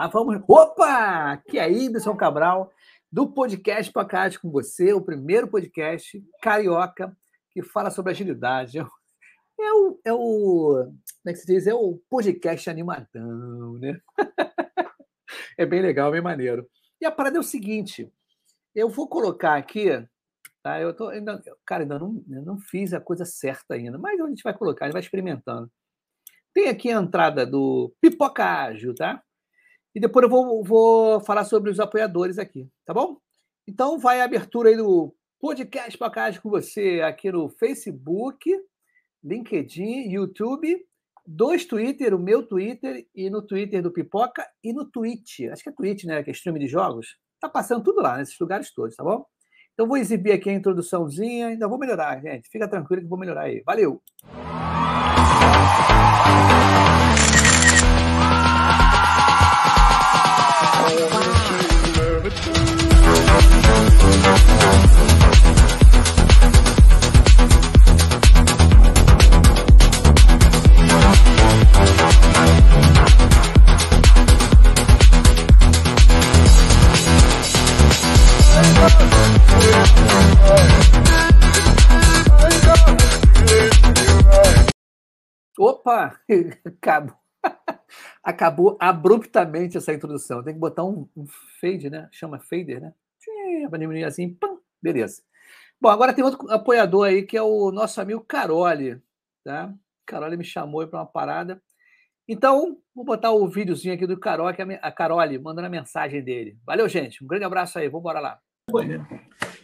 Mas vamos. Opa! Aqui é Ibson Cabral, do podcast Pacate com você, o primeiro podcast carioca que fala sobre agilidade. É o, é o. Como é que se diz? É o podcast animadão, né? é bem legal, bem maneiro. E a parada é o seguinte: eu vou colocar aqui. Tá? Eu tô, ainda, cara, ainda não, não fiz a coisa certa ainda, mas a gente vai colocar, a gente vai experimentando. Tem aqui a entrada do Pipoca Ágil, tá? E depois eu vou, vou falar sobre os apoiadores aqui, tá bom? Então vai a abertura aí do podcast Pacagem com você aqui no Facebook, LinkedIn, YouTube, dois Twitter, o meu Twitter e no Twitter do Pipoca e no Twitch. Acho que é Twitch, né? Que é stream de jogos. Tá passando tudo lá, nesses lugares todos, tá bom? Então vou exibir aqui a introduçãozinha, ainda vou melhorar, gente. Fica tranquilo que vou melhorar aí. Valeu! Opa! Acabou. Acabou abruptamente essa introdução. Tem que botar um, um fade, né? Chama fader, né? Para diminuir assim, pam, beleza. Bom, agora tem outro apoiador aí que é o nosso amigo Carole, tá? Carole me chamou para uma parada. Então, vou botar o videozinho aqui do Carol, que a Carole mandando a mensagem dele. Valeu, gente. Um grande abraço aí. Vamos embora lá.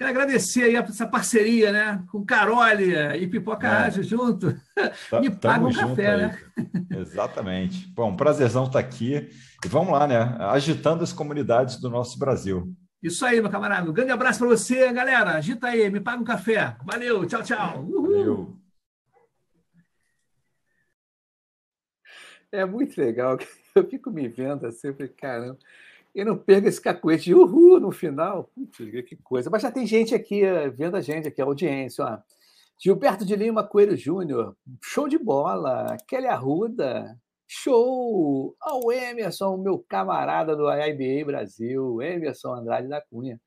Quero agradecer aí essa parceria, né? Com Carole e Pipoca é. Ágil junto. Tá, Me paga um café, aí. né? Exatamente. Bom, prazerzão estar tá aqui. E vamos lá, né? Agitando as comunidades do nosso Brasil. Isso aí, meu camarada. Um grande abraço para você, galera. Agita aí, me paga um café. Valeu, tchau, tchau. Uhul. Valeu. É muito legal. Eu fico me vendo assim, caramba e não perca esse cacuete uhul no final. Putz, que coisa. Mas já tem gente aqui eh, vendo a gente, aqui, a audiência. Ó. Gilberto de Lima Coelho Júnior, show de bola. Kelly Arruda, show. Ao Emerson, meu camarada do IBA Brasil, Emerson Andrade da Cunha.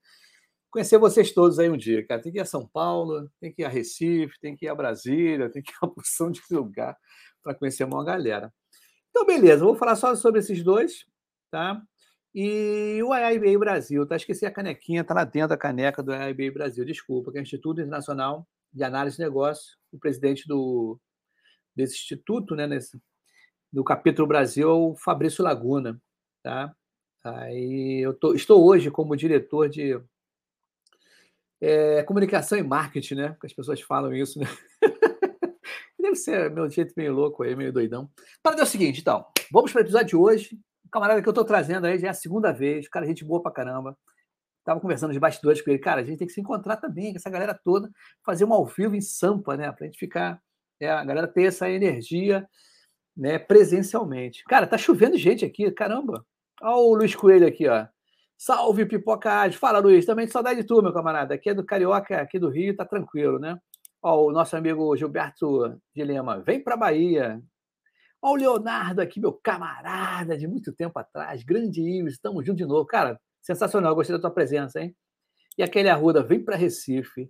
Conhecer vocês todos aí um dia, cara. Tem que ir a São Paulo, tem que ir a Recife, tem que ir a Brasília, tem que ir a porção de lugar para conhecer uma galera. Então, beleza, vou falar só sobre esses dois, tá? E o IIBA Brasil, tá? Esqueci a canequinha, tá lá dentro da caneca do IIBA Brasil, desculpa, que é o Instituto Internacional de Análise de Negócios. O presidente do, desse instituto, né, nesse, do capítulo Brasil, é o Fabrício Laguna, tá? Aí eu tô, estou hoje como diretor de é, comunicação e marketing, né? As pessoas falam isso, né? Deve ser meu jeito meio louco aí, meio doidão. Para é o seguinte, então, vamos para o episódio de hoje camarada que eu estou trazendo aí já é a segunda vez, cara, gente boa pra caramba. Estava conversando de bastidores com ele, cara, a gente tem que se encontrar também, com essa galera toda, fazer um ao vivo em Sampa, né? Para a gente ficar, é, a galera ter essa energia né, presencialmente. Cara, tá chovendo gente aqui, caramba. Olha o Luiz Coelho aqui, ó. Salve, Pipoca Fala, Luiz. Também saudade de tu, meu camarada. Aqui é do Carioca, aqui do Rio, tá tranquilo, né? Ó, o nosso amigo Gilberto de. Vem pra Bahia. Ó, o Leonardo aqui, meu camarada de muito tempo atrás. Grande Ives, estamos juntos de novo. Cara, sensacional. Gostei da tua presença, hein? E aquele Arruda, vem para Recife.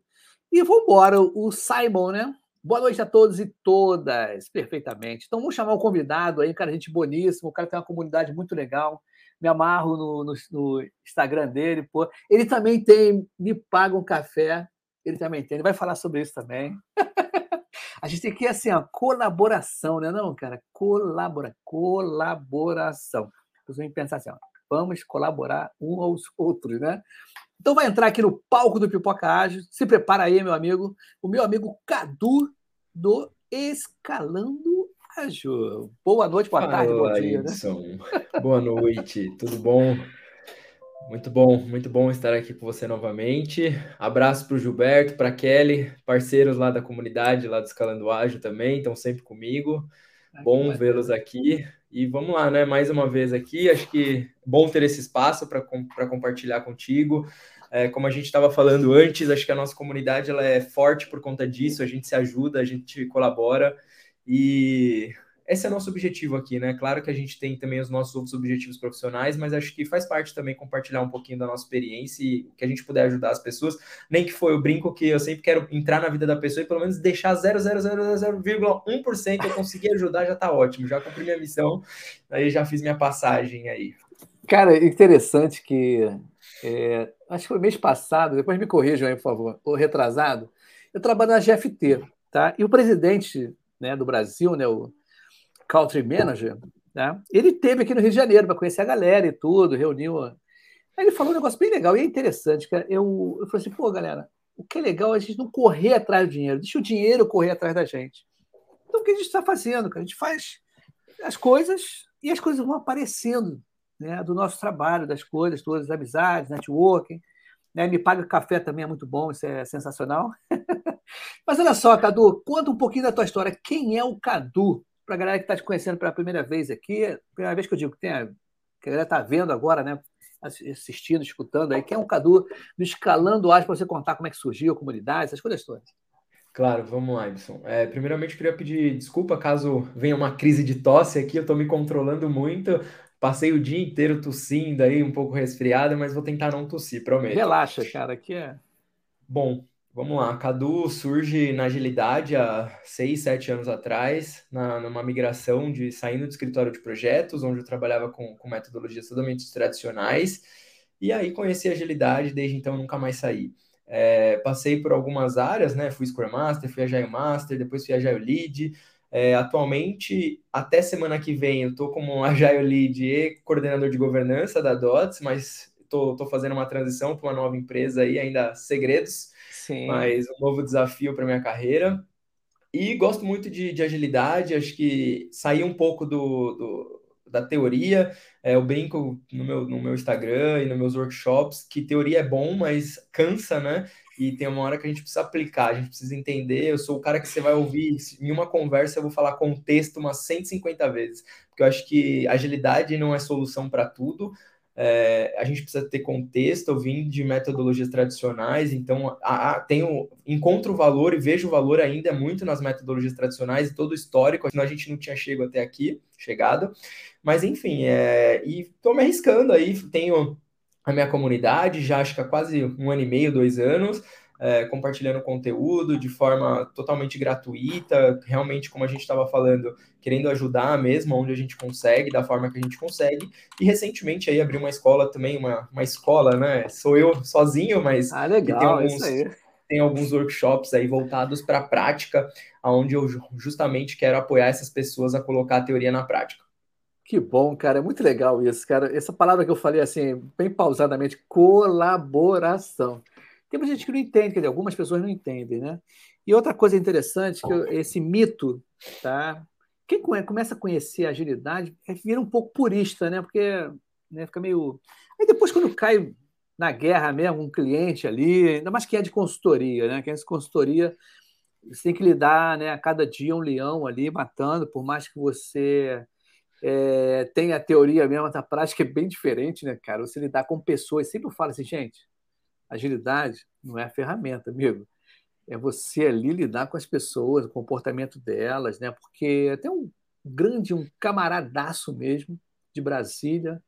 E vambora, o Simon, né? Boa noite a todos e todas, perfeitamente. Então vamos chamar o convidado aí, cara, gente boníssimo, o cara tem uma comunidade muito legal. Me amarro no, no, no, Instagram dele, pô. Ele também tem, me paga um café, ele também tem, ele vai falar sobre isso também. a gente tem que assim, ó, colaboração, né, não, cara? Colabora, colaboração. Vocês vão pensar assim, ó, vamos colaborar uns aos outros, né? Então vai entrar aqui no palco do Pipoca Ágil. Se prepara aí, meu amigo. O meu amigo Cadu do Escalando Ágil. Boa noite, boa Fala, tarde, bom dia. Né? Boa noite, tudo bom? Muito bom, muito bom estar aqui com você novamente. Abraço para o Gilberto, para Kelly, parceiros lá da comunidade, lá do Escalando Ágil também, estão sempre comigo. bom vê-los aqui. E vamos lá, né? Mais uma vez aqui. Acho que bom ter esse espaço para compartilhar contigo. É, como a gente estava falando antes, acho que a nossa comunidade ela é forte por conta disso, a gente se ajuda, a gente colabora e esse é o nosso objetivo aqui, né? Claro que a gente tem também os nossos outros objetivos profissionais, mas acho que faz parte também compartilhar um pouquinho da nossa experiência e que a gente puder ajudar as pessoas. Nem que foi o brinco que eu sempre quero entrar na vida da pessoa e pelo menos deixar 0,000,1% eu conseguir ajudar, já tá ótimo. Já cumpri minha missão, aí já fiz minha passagem aí. Cara, interessante que é, acho que foi mês passado, depois me corrijam aí, por favor, ou retrasado, eu trabalho na GFT, tá? E o presidente né, do Brasil, né, o Country Manager, né, ele teve aqui no Rio de Janeiro para conhecer a galera e tudo, reuniu. Aí ele falou um negócio bem legal e é interessante, cara. Eu, eu falei assim, pô, galera, o que é legal é a gente não correr atrás do dinheiro, deixa o dinheiro correr atrás da gente. Então, o que a gente está fazendo? Cara? A gente faz as coisas e as coisas vão aparecendo né, do nosso trabalho, das coisas, todas as amizades, networking. Né? Me paga café também é muito bom, isso é sensacional. Mas olha só, Cadu, conta um pouquinho da tua história. Quem é o Cadu? Para a galera que está te conhecendo pela primeira vez aqui, primeira vez que eu digo que, tem a, que a galera está vendo agora, né? assistindo, escutando aí. Quem é o Cadu do Escalando Arte para você contar como é que surgiu a comunidade, essas coisas todas? Claro, vamos lá, Edson. É, primeiramente, eu queria pedir desculpa caso venha uma crise de tosse aqui, eu estou me controlando muito. Passei o dia inteiro tossindo aí, um pouco resfriado, mas vou tentar não tossir, prometo. Relaxa, cara, aqui é. Bom, vamos lá. Cadu surge na agilidade há seis, sete anos atrás, na, numa migração de saindo do escritório de projetos, onde eu trabalhava com, com metodologias totalmente tradicionais. E aí conheci a agilidade, desde então nunca mais saí. É, passei por algumas áreas, né? Fui Scrum Master, fui Agile Master, depois fui Agile Lead, é, atualmente, até semana que vem, eu estou como Agile Lead e coordenador de governança da DOTS, mas estou fazendo uma transição para uma nova empresa aí, ainda segredos, Sim. mas um novo desafio para minha carreira. E gosto muito de, de, agilidade, acho que sair um pouco do, do da teoria. É, eu brinco no meu, no meu Instagram e nos meus workshops que teoria é bom, mas cansa, né? e tem uma hora que a gente precisa aplicar, a gente precisa entender. Eu sou o cara que você vai ouvir em uma conversa, eu vou falar contexto umas 150 vezes, porque eu acho que agilidade não é solução para tudo. É, a gente precisa ter contexto, eu vim de metodologias tradicionais, então a, a, tenho, encontro valor e vejo valor ainda muito nas metodologias tradicionais e todo o histórico, senão a gente não tinha chegado até aqui, chegado, mas enfim, é, e estou me arriscando aí, tenho a minha comunidade, já acho que há quase um ano e meio, dois anos, é, compartilhando conteúdo de forma totalmente gratuita, realmente, como a gente estava falando, querendo ajudar mesmo, onde a gente consegue, da forma que a gente consegue. E recentemente aí abri uma escola também, uma, uma escola, né? Sou eu sozinho, mas ah, legal, tem alguns, tem alguns workshops aí voltados para a prática, onde eu justamente quero apoiar essas pessoas a colocar a teoria na prática. Que bom, cara, é muito legal isso, cara. Essa palavra que eu falei assim, bem pausadamente, colaboração. Tem muita gente que não entende, quer dizer, algumas pessoas não entendem, né? E outra coisa interessante, que esse mito, tá? Quem começa a conhecer a agilidade é vira um pouco purista, né? Porque né, fica meio. Aí depois, quando cai na guerra mesmo, um cliente ali, ainda mais que é de consultoria, né? Que é de consultoria, você tem que lidar, né? A cada dia um leão ali matando, por mais que você é, tenha a teoria mesmo, a prática é bem diferente, né, cara? Você lidar com pessoas, sempre falo assim, gente, agilidade não é ferramenta, amigo. É você ali lidar com as pessoas, o comportamento delas, né? Porque tem um grande, um camaradaço mesmo de Brasília,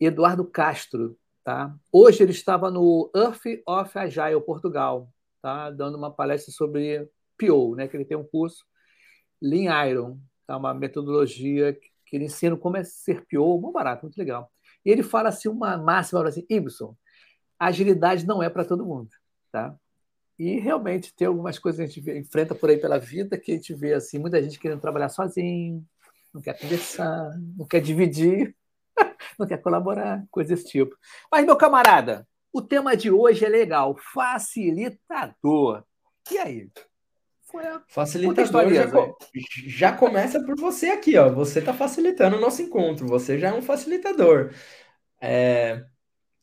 Eduardo Castro, tá? Hoje ele estava no Earth of Agile Portugal, tá? Dando uma palestra sobre PO, né? Que ele tem um curso Lean Iron, tá? Uma metodologia que ele ensina como é ser PO, muito barato, muito legal. E ele fala assim uma máxima, assim, Ibson, agilidade não é para todo mundo, tá? E realmente tem algumas coisas que a gente vê, enfrenta por aí pela vida que a gente vê assim, muita gente querendo trabalhar sozinho, não quer conversar, não quer dividir, não quer colaborar, coisas desse tipo. Mas, meu camarada, o tema de hoje é legal, facilitador. E aí? Facilitador já, já, começa por você aqui, ó. Você está facilitando o nosso encontro, você já é um facilitador. É,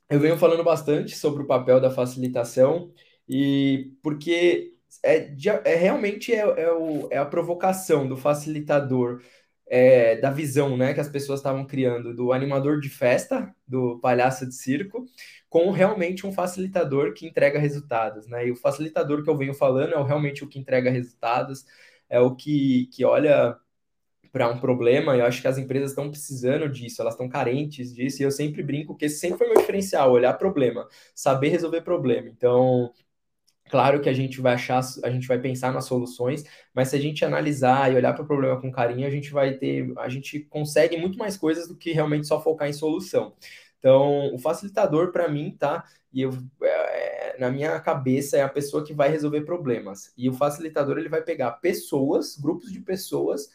eu venho falando bastante sobre o papel da facilitação e porque é, é realmente é, é, o, é a provocação do facilitador é, da visão né, que as pessoas estavam criando do animador de festa, do palhaço de circo, com realmente um facilitador que entrega resultados. Né? E o facilitador que eu venho falando é realmente o que entrega resultados, é o que, que olha para um problema, eu acho que as empresas estão precisando disso, elas estão carentes disso, e eu sempre brinco que esse sempre foi meu diferencial, olhar problema, saber resolver problema. Então, Claro que a gente vai achar, a gente vai pensar nas soluções, mas se a gente analisar e olhar para o problema com carinho, a gente vai ter, a gente consegue muito mais coisas do que realmente só focar em solução. Então, o facilitador para mim, tá? E eu, é, na minha cabeça é a pessoa que vai resolver problemas. E o facilitador ele vai pegar pessoas, grupos de pessoas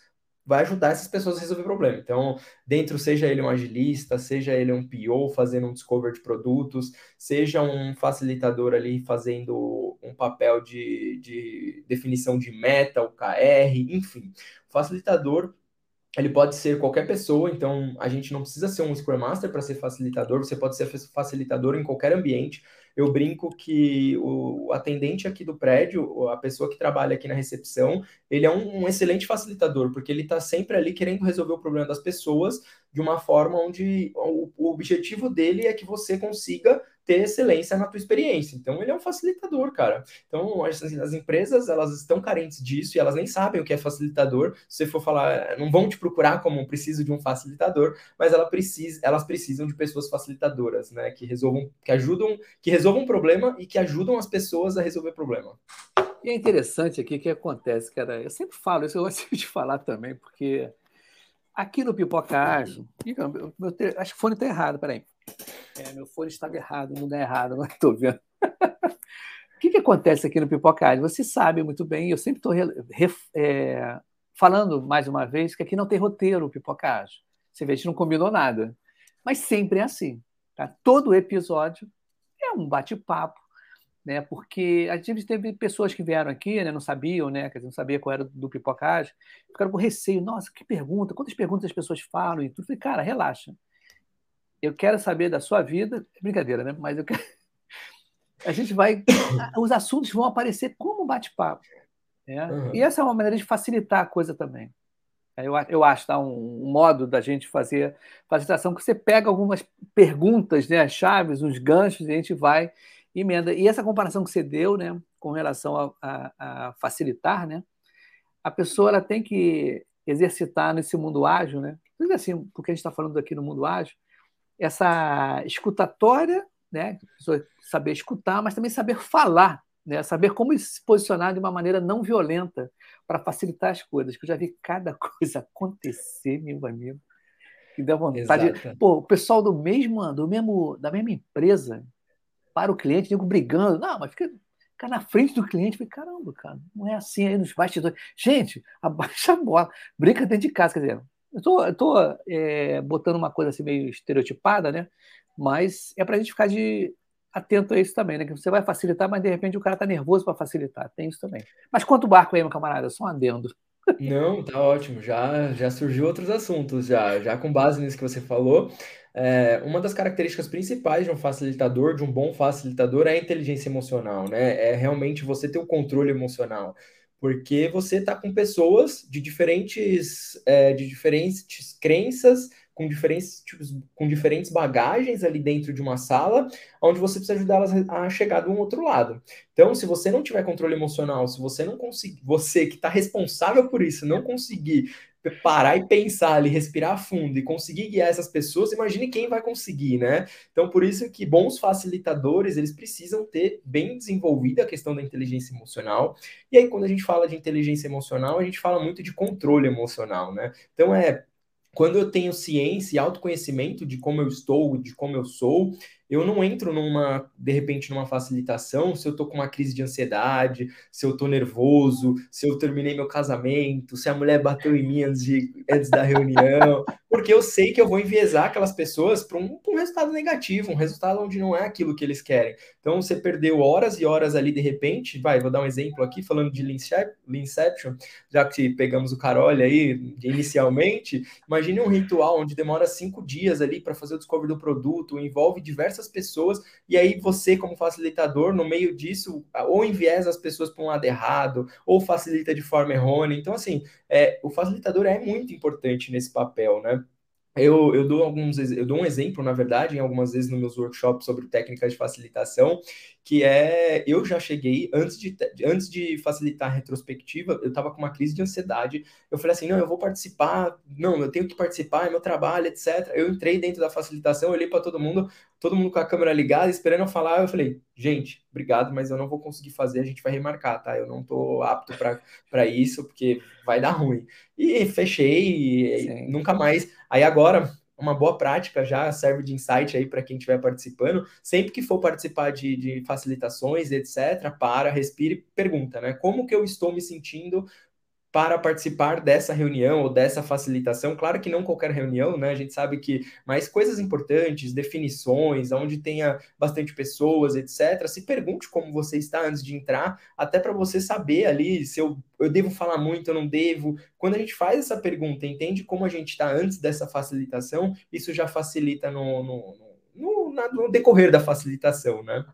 vai ajudar essas pessoas a resolver o problema. Então, dentro, seja ele um agilista, seja ele um PO fazendo um discover de produtos, seja um facilitador ali fazendo um papel de, de definição de meta, o KR, enfim. O facilitador ele pode ser qualquer pessoa, então a gente não precisa ser um Scrum Master para ser facilitador, você pode ser facilitador em qualquer ambiente. Eu brinco que o atendente aqui do prédio, a pessoa que trabalha aqui na recepção, ele é um, um excelente facilitador, porque ele está sempre ali querendo resolver o problema das pessoas de uma forma onde o, o objetivo dele é que você consiga ter excelência na tua experiência. Então, ele é um facilitador, cara. Então, assim, as empresas, elas estão carentes disso e elas nem sabem o que é facilitador. Se você for falar, não vão te procurar como preciso de um facilitador, mas ela precisa, elas precisam de pessoas facilitadoras, né? Que resolvam, que ajudam, que resolvam um problema e que ajudam as pessoas a resolver problema. E é interessante aqui que acontece, cara. Eu sempre falo isso, eu gosto de falar também, porque aqui no Pipoca Ágil, acho que o fone está errado, peraí. É, meu fone estava errado, no lugar errado, não estou vendo. o que, que acontece aqui no Pipocard? Você sabe muito bem, eu sempre estou é, falando mais uma vez que aqui não tem roteiro o Pipocard. Você vê, a gente não combinou nada. Mas sempre é assim. Tá? Todo episódio é um bate-papo, né? Porque a gente teve pessoas que vieram aqui, né? Não sabiam, né? Quer dizer, não sabia qual era do pipocagem, ficaram com receio. Nossa, que pergunta! Quantas perguntas as pessoas falam e tudo? falei, cara, relaxa eu quero saber da sua vida. É brincadeira, né? Mas eu quero... a gente vai. Os assuntos vão aparecer como bate-papo. Né? Uhum. E essa é uma maneira de facilitar a coisa também. Eu, eu acho tá, um, um modo da gente fazer facilitação que você pega algumas perguntas, né, chaves, uns ganchos, e a gente vai emenda. E essa comparação que você deu, né, com relação a, a, a facilitar, né, a pessoa ela tem que exercitar nesse mundo ágil, né? Assim, porque a gente está falando aqui no mundo ágil, essa escutatória, né? saber escutar, mas também saber falar, né? saber como se posicionar de uma maneira não violenta para facilitar as coisas. Que eu já vi cada coisa acontecer, meu amigo, que dá vontade. Exato. Pô, o pessoal do mesmo, do mesmo, da mesma empresa para o cliente, digo brigando, não, mas fica, fica na frente do cliente, falei, caramba, cara, não é assim aí nos bastidores. Gente, abaixa a bola, brinca dentro de casa, quer dizer, eu tô, eu tô é, botando uma coisa assim meio estereotipada, né? Mas é para a gente ficar de atento a isso também, né? Que você vai facilitar, mas de repente o cara tá nervoso para facilitar. Tem isso também. Mas quanto barco aí, meu camarada? Só um adendo. Não, tá ótimo. Já, já surgiu outros assuntos, já, já com base nisso que você falou. É, uma das características principais de um facilitador, de um bom facilitador, é a inteligência emocional, né? É realmente você ter o controle emocional. Porque você está com pessoas de diferentes, é, de diferentes crenças, com diferentes, tipos, com diferentes bagagens ali dentro de uma sala, onde você precisa ajudá-las a chegar do outro lado. Então, se você não tiver controle emocional, se você não conseguir, você que está responsável por isso, não conseguir parar e pensar ali, respirar fundo e conseguir guiar essas pessoas, imagine quem vai conseguir, né? Então, por isso que bons facilitadores, eles precisam ter bem desenvolvida a questão da inteligência emocional. E aí, quando a gente fala de inteligência emocional, a gente fala muito de controle emocional, né? Então, é quando eu tenho ciência e autoconhecimento de como eu estou, de como eu sou, eu não entro numa, de repente, numa facilitação se eu tô com uma crise de ansiedade, se eu tô nervoso, se eu terminei meu casamento, se a mulher bateu em mim antes, de, antes da reunião, porque eu sei que eu vou enviesar aquelas pessoas para um, um, resultado negativo, um resultado onde não é aquilo que eles querem. Então, você perdeu horas e horas ali, de repente, vai, vou dar um exemplo aqui, falando de Leanception, já que pegamos o Carole aí inicialmente, imagine um ritual onde demora cinco dias ali para fazer o discovery do produto, envolve diversas diversas pessoas, e aí você, como facilitador, no meio disso, ou enviesa as pessoas para um lado errado, ou facilita de forma errônea. Então, assim, é, o facilitador é muito importante nesse papel, né? Eu, eu, dou alguns, eu dou um exemplo, na verdade, em algumas vezes nos meus workshops sobre técnicas de facilitação, que é eu já cheguei antes de antes de facilitar a retrospectiva, eu estava com uma crise de ansiedade. Eu falei assim, não, eu vou participar, não, eu tenho que participar, é meu trabalho, etc. Eu entrei dentro da facilitação, olhei para todo mundo, todo mundo com a câmera ligada, esperando eu falar. Eu falei, gente, obrigado, mas eu não vou conseguir fazer, a gente vai remarcar, tá? Eu não estou apto para isso, porque vai dar ruim. E fechei, e nunca mais. Aí agora uma boa prática já serve de insight aí para quem estiver participando. Sempre que for participar de, de facilitações, etc., para, respire e pergunta, né? Como que eu estou me sentindo para participar dessa reunião ou dessa facilitação. Claro que não qualquer reunião, né? A gente sabe que mais coisas importantes, definições, onde tenha bastante pessoas, etc. Se pergunte como você está antes de entrar, até para você saber ali se eu, eu devo falar muito, eu não devo. Quando a gente faz essa pergunta, entende como a gente está antes dessa facilitação, isso já facilita no, no, no, no decorrer da facilitação, né?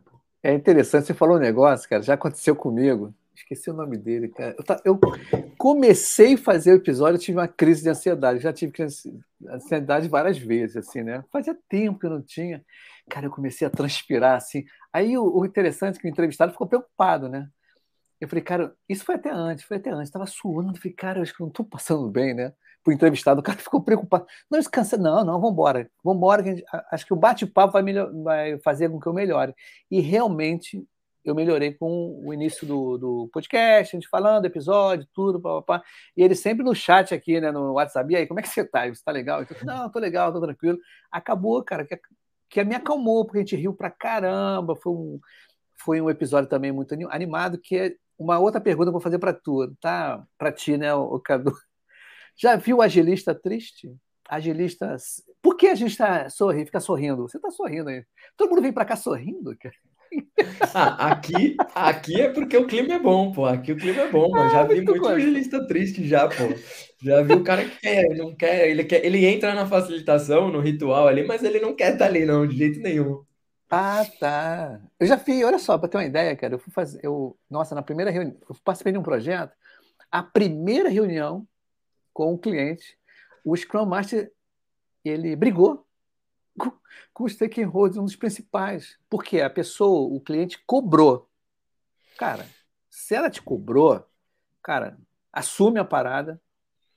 É interessante, você falou um negócio, cara, já aconteceu comigo Esqueci o nome dele, cara. Eu, eu comecei a fazer o episódio, eu tive uma crise de ansiedade. já tive ansiedade várias vezes, assim, né? Fazia tempo que eu não tinha. Cara, eu comecei a transpirar, assim. Aí o, o interessante é que o entrevistado ficou preocupado, né? Eu falei, cara, isso foi até antes, foi até antes. Estava suando, falei, cara, eu acho que não estou passando bem, né? Pro entrevistado, o cara ficou preocupado. Não, descansa, não, não, vamos embora. Vamos embora, acho que o bate-papo vai, vai fazer com que eu melhore. E realmente eu melhorei com o início do, do podcast, a gente falando, episódio, tudo, papapá. E ele sempre no chat aqui, né, no WhatsApp, e aí, como é que você tá? Você tá legal? Falei, não, tô legal, tô tranquilo. Acabou, cara, que, que me acalmou, porque a gente riu pra caramba, foi um, foi um episódio também muito animado, que é uma outra pergunta que eu vou fazer para tu, tá? Para ti, né, o Cadu. Já viu agilista triste? Agilista. Por que a gente tá sorrindo, fica sorrindo? Você tá sorrindo aí. Todo mundo vem para cá sorrindo, cara. Ah, aqui, aqui é porque o clima é bom, pô. Aqui o clima é bom, ah, já vi muito agilista triste já, pô. Já vi o cara que quer, ele não quer, ele quer, ele entra na facilitação, no ritual ali, mas ele não quer estar tá ali, não, de jeito nenhum. Ah, tá. Eu já fiz, olha só, para ter uma ideia, cara, eu fui fazer, eu, nossa, na primeira reunião, eu participei de um projeto, a primeira reunião com o cliente, o Scrum Master, ele brigou com, os stakeholders, um dos principais. Porque a pessoa, o cliente cobrou. Cara, se ela te cobrou, cara, assume a parada.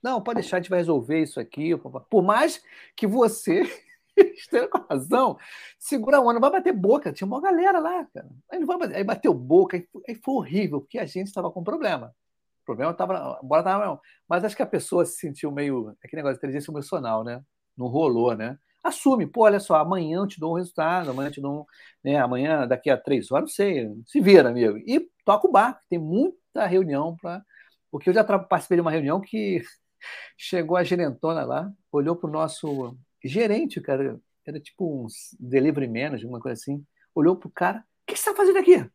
Não, pode deixar, a gente vai resolver isso aqui. Por mais que você esteja com razão, segura a onda, vai bater boca. Tinha uma galera lá, cara. Aí, não vai bater, aí bateu boca, aí foi, aí foi horrível, porque a gente estava com problema. O problema estava. Bora tava, mas acho que a pessoa se sentiu meio. Aquele negócio de inteligência emocional, né? Não rolou, né? Assume, pô, olha só, amanhã eu te dou um resultado, amanhã eu te dou um, né, amanhã, daqui a três horas, não sei, se vira, amigo. E toca o barco, tem muita reunião para. Porque eu já participei de uma reunião que chegou a gerentona lá, olhou para o nosso gerente, cara, era tipo um delivery manager, uma coisa assim, olhou para o cara, o que você está fazendo aqui?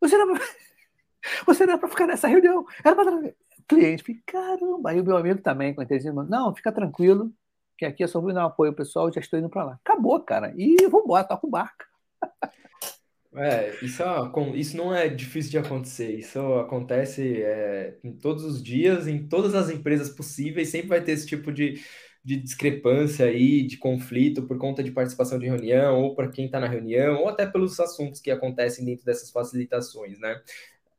Você não, é você não é para ficar nessa reunião. Era pra... cliente. Falei, caramba. Aí o meu amigo também, com a inteligência, não, fica tranquilo, que aqui é só vou dar um apoio pessoal, já estou indo para lá. Acabou, cara. E vamos embora, toca o barco. É, isso, é isso não é difícil de acontecer. Isso acontece é, em todos os dias, em todas as empresas possíveis, sempre vai ter esse tipo de, de discrepância aí, de conflito por conta de participação de reunião, ou para quem está na reunião, ou até pelos assuntos que acontecem dentro dessas facilitações, né?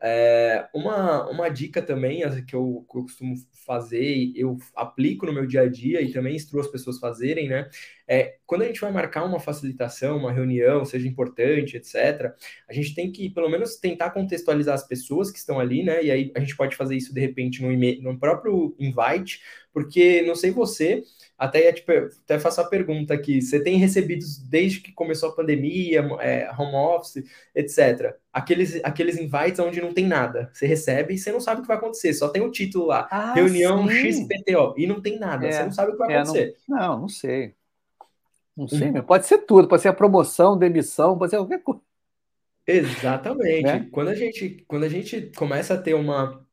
É, uma, uma dica também que eu, que eu costumo fazer, eu aplico no meu dia a dia e também instruo as pessoas fazerem, né? É, quando a gente vai marcar uma facilitação, uma reunião, seja importante, etc., a gente tem que, pelo menos, tentar contextualizar as pessoas que estão ali, né? E aí a gente pode fazer isso, de repente, no, no próprio invite, porque, não sei você, até, tipo, até faço a pergunta aqui: você tem recebido desde que começou a pandemia, é, home office, etc. Aqueles, aqueles invites onde não tem nada. Você recebe e você não sabe o que vai acontecer, só tem o título lá: ah, reunião sim. XPTO, e não tem nada. É, você não sabe o que vai é, acontecer. Não, não, não sei. Não sei, pode ser tudo, pode ser a promoção, demissão, pode ser qualquer coisa. Exatamente. Né? Quando, a gente, quando a gente começa a ter uma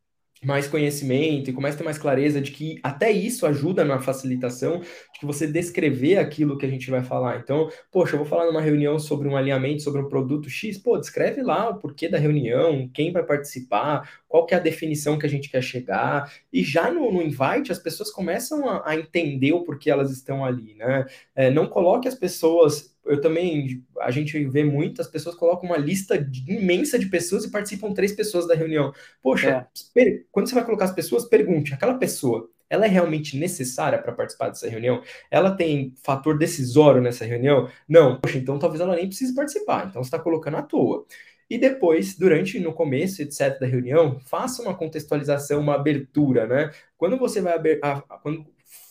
mais conhecimento e começa a ter mais clareza de que até isso ajuda na facilitação, de que você descrever aquilo que a gente vai falar. Então, poxa, eu vou falar numa reunião sobre um alinhamento, sobre um produto X, pô, descreve lá o porquê da reunião, quem vai participar, qual que é a definição que a gente quer chegar, e já no, no invite as pessoas começam a, a, entender o porquê elas estão ali, né? É, não coloque as pessoas eu também, a gente vê muitas pessoas colocam uma lista imensa de pessoas e participam três pessoas da reunião. Poxa, é. quando você vai colocar as pessoas, pergunte, aquela pessoa, ela é realmente necessária para participar dessa reunião? Ela tem fator decisório nessa reunião? Não. Poxa, então talvez ela nem precise participar, então você está colocando à toa. E depois, durante, no começo, etc., da reunião, faça uma contextualização, uma abertura, né? Quando você vai quando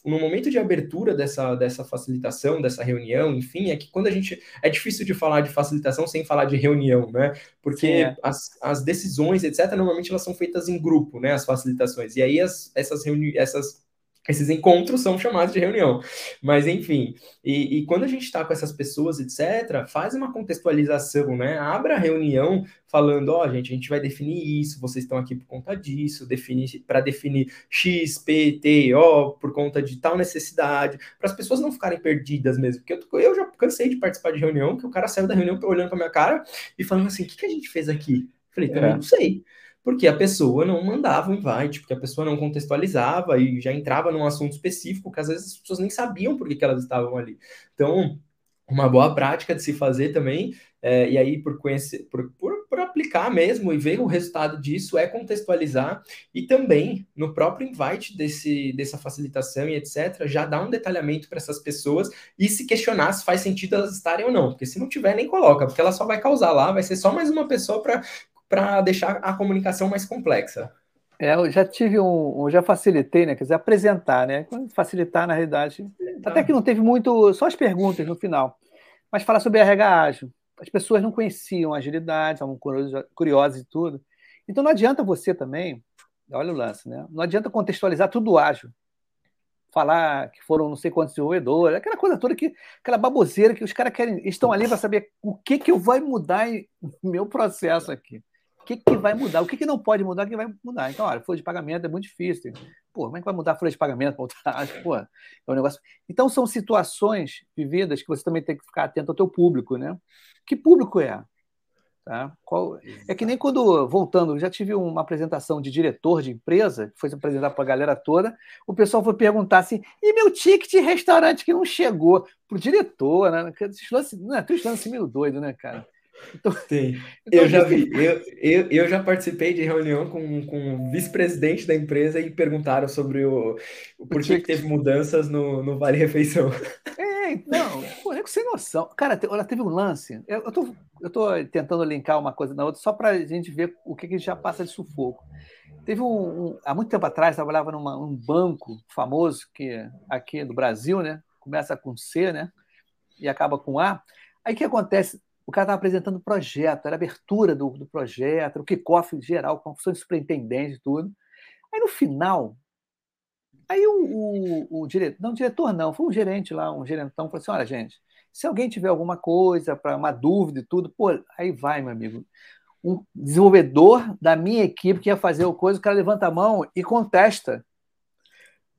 no momento de abertura dessa, dessa facilitação, dessa reunião, enfim, é que quando a gente. É difícil de falar de facilitação sem falar de reunião, né? Porque é. as, as decisões, etc., normalmente elas são feitas em grupo, né? As facilitações. E aí as, essas reuniões, essas esses encontros são chamados de reunião. Mas, enfim, e, e quando a gente está com essas pessoas, etc., faz uma contextualização, né? Abra a reunião falando, ó, oh, gente, a gente vai definir isso, vocês estão aqui por conta disso, definir para definir X, P, T, O, por conta de tal necessidade, para as pessoas não ficarem perdidas mesmo. Porque eu, eu já cansei de participar de reunião, que o cara saiu da reunião olhando para minha cara e falando assim: o que, que a gente fez aqui? Falei, também é. não sei porque a pessoa não mandava o invite, porque a pessoa não contextualizava e já entrava num assunto específico que às vezes as pessoas nem sabiam por que, que elas estavam ali. Então, uma boa prática de se fazer também, é, e aí por, conhecer, por, por, por, aplicar mesmo e ver o resultado disso é contextualizar e também no próprio invite desse, dessa facilitação e etc., já dar um detalhamento para essas pessoas e se questionar se faz sentido elas estarem ou não, porque se não tiver, nem coloca, porque ela só vai causar lá, vai ser só mais uma pessoa para para deixar a comunicação mais complexa. É, eu já tive um, já facilitei, né? Quer dizer, apresentar, né? Facilitar, na realidade. Até que não teve muito, só as perguntas no final. Mas falar sobre RH ágil. As pessoas não conheciam agilidade, estavam curiosas e tudo. Então não adianta você também, olha o lance, né? Não adianta contextualizar tudo ágil. Falar que foram não sei quantos desenvolvedores, aquela coisa toda que, aquela baboseira que os caras querem, estão ali para saber o que que eu vai mudar no meu processo aqui que, que vai mudar? O que, que não pode mudar, o que vai mudar? Então, olha, folha de pagamento é muito difícil. Pô, como é que vai mudar a folha de pagamento? Pô, é um negócio. Então, são situações vividas que você também tem que ficar atento ao teu público, né? Que público é? Tá? Qual... É que nem quando, voltando, já tive uma apresentação de diretor de empresa, que foi apresentar para a galera toda, o pessoal foi perguntar assim, e meu ticket de restaurante que não chegou? Pro diretor, né? Não é, tu lance meio doido, né, cara? Então, Sim, então, eu já vi. Eu, eu, eu já participei de reunião com, com o vice-presidente da empresa e perguntaram sobre o, o porquê que teve mudanças no, no Vale Refeição. É, não, pô, sem noção. Cara, olha, teve um lance. Eu, eu, tô, eu tô tentando linkar uma coisa na outra só para a gente ver o que, que já passa de sufoco. Teve um, um há muito tempo atrás, trabalhava num um banco famoso que aqui do Brasil, né? Começa com C, né? E acaba com A. Aí o que acontece? O cara estava apresentando o projeto, era abertura do, do projeto, o kickoff geral, com função de superintendente e tudo. Aí no final, aí o, o, o, diretor, não, o diretor não, foi um gerente lá, um gerentão, falou assim: olha, gente, se alguém tiver alguma coisa, para uma dúvida e tudo, pô, aí vai, meu amigo. um desenvolvedor da minha equipe que ia fazer o coisa, o cara levanta a mão e contesta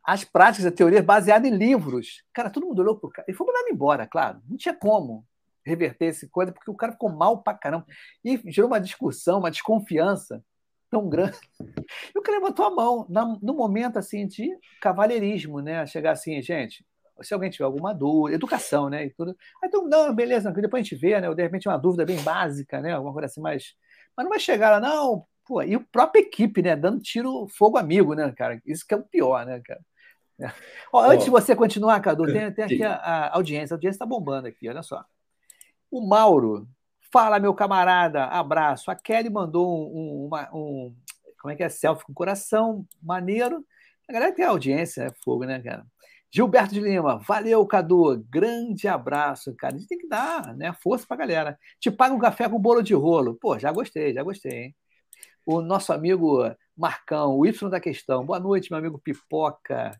as práticas, a teoria baseada em livros. Cara, todo mundo olhou pro cara. Ele foi mandado embora, claro. Não tinha como reverter esse coisa, porque o cara ficou mal pra caramba. E gerou uma discussão, uma desconfiança tão grande. E o cara levantou a mão, no momento assim de cavalheirismo, né? Chegar assim, gente, se alguém tiver alguma dúvida, educação, né? E tudo. Aí, então, não, beleza, depois a gente vê, né? Ou de repente uma dúvida bem básica, né? Alguma coisa assim mais. Mas não vai chegar lá, não, pô, e a própria equipe, né? Dando tiro fogo amigo, né, cara? Isso que é o pior, né, cara? É. Ó, antes de você continuar, Cadu, tem, tem aqui a, a, audiência. A audiência está bombando aqui, olha só. O Mauro, fala, meu camarada, abraço. A Kelly mandou um, uma, um como é que é? Selfie com coração, maneiro. A galera tem audiência, é fogo, né, cara? Gilberto de Lima, valeu, Cadu. Grande abraço, cara. A gente tem que dar né, força pra galera. Te paga um café com bolo de rolo. Pô, já gostei, já gostei, hein? O nosso amigo Marcão, o Y da questão. Boa noite, meu amigo Pipoca.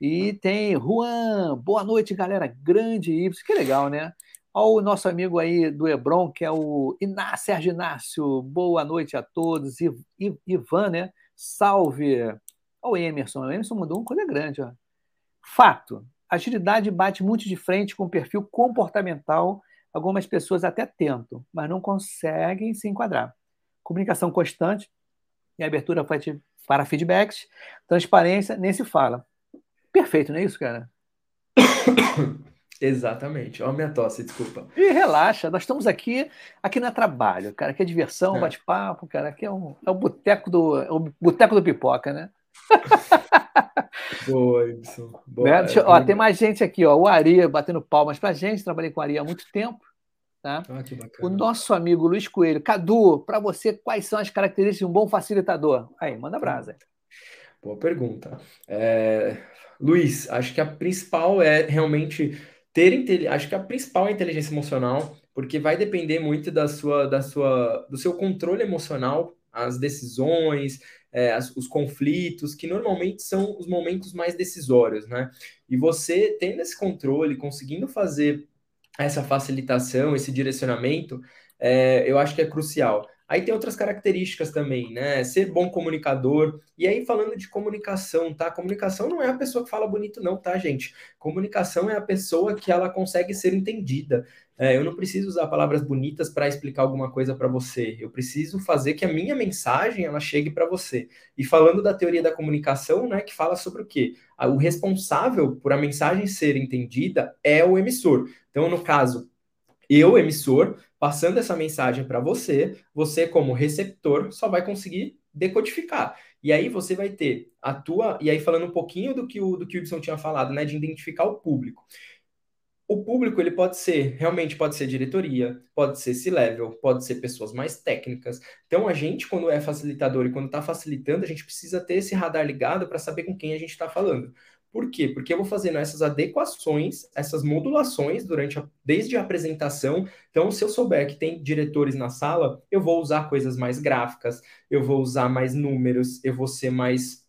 E tem Juan, boa noite, galera. Grande Y, que legal, né? Olha o nosso amigo aí do Hebron, que é o Inácio Sérgio Inácio. Boa noite a todos. I, I, Ivan, né? Salve. Olha o Emerson. O Emerson mandou uma coisa grande, ó. Fato. Agilidade bate muito de frente com o perfil comportamental. Algumas pessoas até tentam, mas não conseguem se enquadrar. Comunicação constante e abertura para feedbacks. Transparência, nem se fala. Perfeito, não é isso, cara? Exatamente. Olha a minha tosse, desculpa. E relaxa, nós estamos aqui, aqui não é trabalho, cara. Aqui é diversão, é. bate-papo, cara. Aqui é, um, é o boteco do, é o boteco do pipoca, né? Boa, Ibson. Boa, né? ó, tem mais gente aqui, ó. O Ari batendo palmas pra gente. Trabalhei com o Ari há muito tempo. Tá? Ah, o nosso amigo Luiz Coelho. Cadu, para você, quais são as características de um bom facilitador? Aí, manda brasa. Boa pergunta. É, Luiz, acho que a principal é realmente ter acho que a principal é a inteligência emocional, porque vai depender muito da sua, da sua, do seu controle emocional, as decisões, é, as, os conflitos, que normalmente são os momentos mais decisórios, né? E você tendo esse controle, conseguindo fazer essa facilitação, esse direcionamento, é, eu acho que é crucial. Aí tem outras características também, né? Ser bom comunicador. E aí, falando de comunicação, tá? Comunicação não é a pessoa que fala bonito, não, tá, gente? Comunicação é a pessoa que ela consegue ser entendida. É, eu não preciso usar palavras bonitas para explicar alguma coisa para você. Eu preciso fazer que a minha mensagem ela chegue para você. E falando da teoria da comunicação, né, que fala sobre o quê? O responsável por a mensagem ser entendida é o emissor. Então, no caso, eu, emissor, passando essa mensagem para você, você, como receptor, só vai conseguir decodificar. E aí você vai ter a tua. E aí, falando um pouquinho do que o, do que o Gibson tinha falado, né? De identificar o público. O público ele pode ser, realmente pode ser diretoria, pode ser C-level, pode ser pessoas mais técnicas. Então a gente, quando é facilitador e quando está facilitando, a gente precisa ter esse radar ligado para saber com quem a gente está falando. Por quê? Porque eu vou fazendo essas adequações, essas modulações durante a, desde a apresentação. Então, se eu souber que tem diretores na sala, eu vou usar coisas mais gráficas, eu vou usar mais números, eu vou ser mais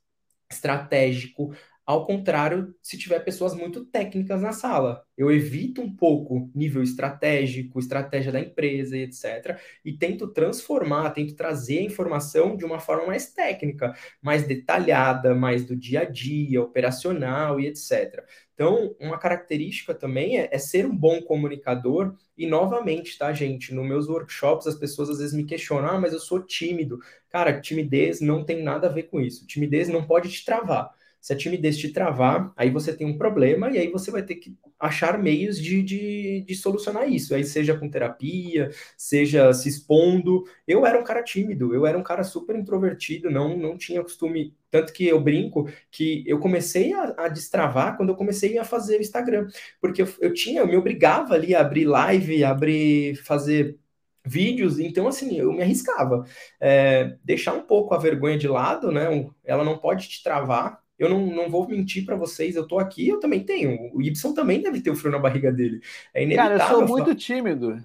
estratégico, ao contrário, se tiver pessoas muito técnicas na sala, eu evito um pouco nível estratégico, estratégia da empresa e etc. E tento transformar, tento trazer a informação de uma forma mais técnica, mais detalhada, mais do dia a dia, operacional e etc. Então, uma característica também é, é, ser um bom comunicador. E, novamente, tá, gente? Nos meus workshops, as pessoas às vezes me questionam: ah, mas eu sou tímido. Cara, timidez não tem nada a ver com isso. Timidez não pode te travar. Se a timidez te travar, aí você tem um problema e aí você vai ter que achar meios de, de, de, solucionar isso. Aí seja com terapia, seja se expondo. Eu era um cara tímido, eu era um cara super introvertido, não, não tinha costume. Tanto que eu brinco que eu comecei a, a destravar quando eu comecei a fazer o Instagram. Porque eu, eu tinha, eu me obrigava ali a abrir live, a abrir, fazer vídeos, então assim, eu me arriscava. É, deixar um pouco a vergonha de lado, né? Ela não pode te travar, eu não, não vou mentir para vocês, eu tô aqui, eu também tenho. O Y também deve ter o frio na barriga dele. É inevitável. Cara, eu sou muito tímido.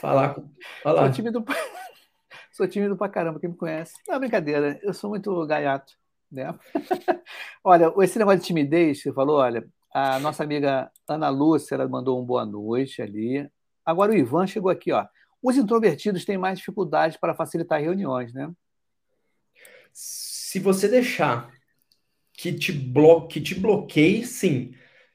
Falar, falar. Sou tímido, sou tímido pra caramba, quem me conhece. Não, é brincadeira, eu sou muito gaiato, né? olha, esse negócio de timidez, você falou, olha, a nossa amiga Ana Lúcia, ela mandou um boa noite ali. Agora o Ivan chegou aqui, ó. os introvertidos têm mais dificuldade para facilitar reuniões, né? Se você deixar que te, blo que te bloqueie, sim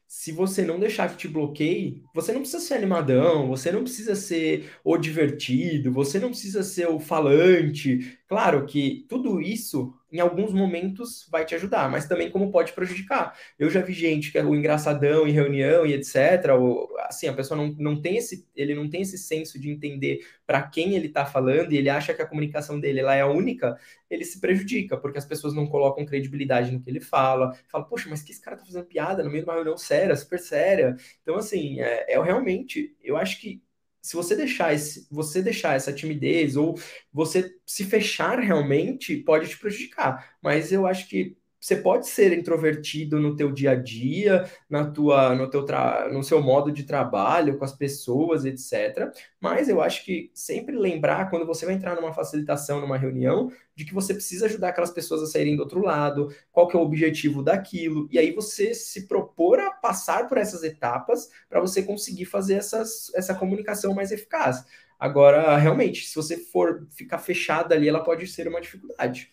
se você não deixar que te bloqueie, você não precisa ser animadão, você não precisa ser o divertido, você não precisa ser o falante. Claro que tudo isso, em alguns momentos, vai te ajudar, mas também como pode prejudicar. Eu já vi gente que é o engraçadão em reunião e etc. Ou, assim, a pessoa não, não tem esse, ele não tem esse senso de entender para quem ele está falando e ele acha que a comunicação dele ela é a única, ele se prejudica, porque as pessoas não colocam credibilidade no que ele fala. Fala, poxa, mas que esse cara tá fazendo piada no meio de uma reunião séria, super séria. Então, assim, é, é realmente, eu acho que se você deixar esse, você deixar essa timidez ou você se fechar realmente, pode te prejudicar. Mas eu acho que você pode ser introvertido no teu dia a dia, na tua, no, teu tra... no seu modo de trabalho, com as pessoas, etc. Mas eu acho que sempre lembrar, quando você vai entrar numa facilitação, numa reunião, de que você precisa ajudar aquelas pessoas a saírem do outro lado, qual que é o objetivo daquilo, e aí você se propor a passar por essas etapas para você conseguir fazer essas, essa comunicação mais eficaz. Agora, realmente, se você for ficar fechado ali, ela pode ser uma dificuldade.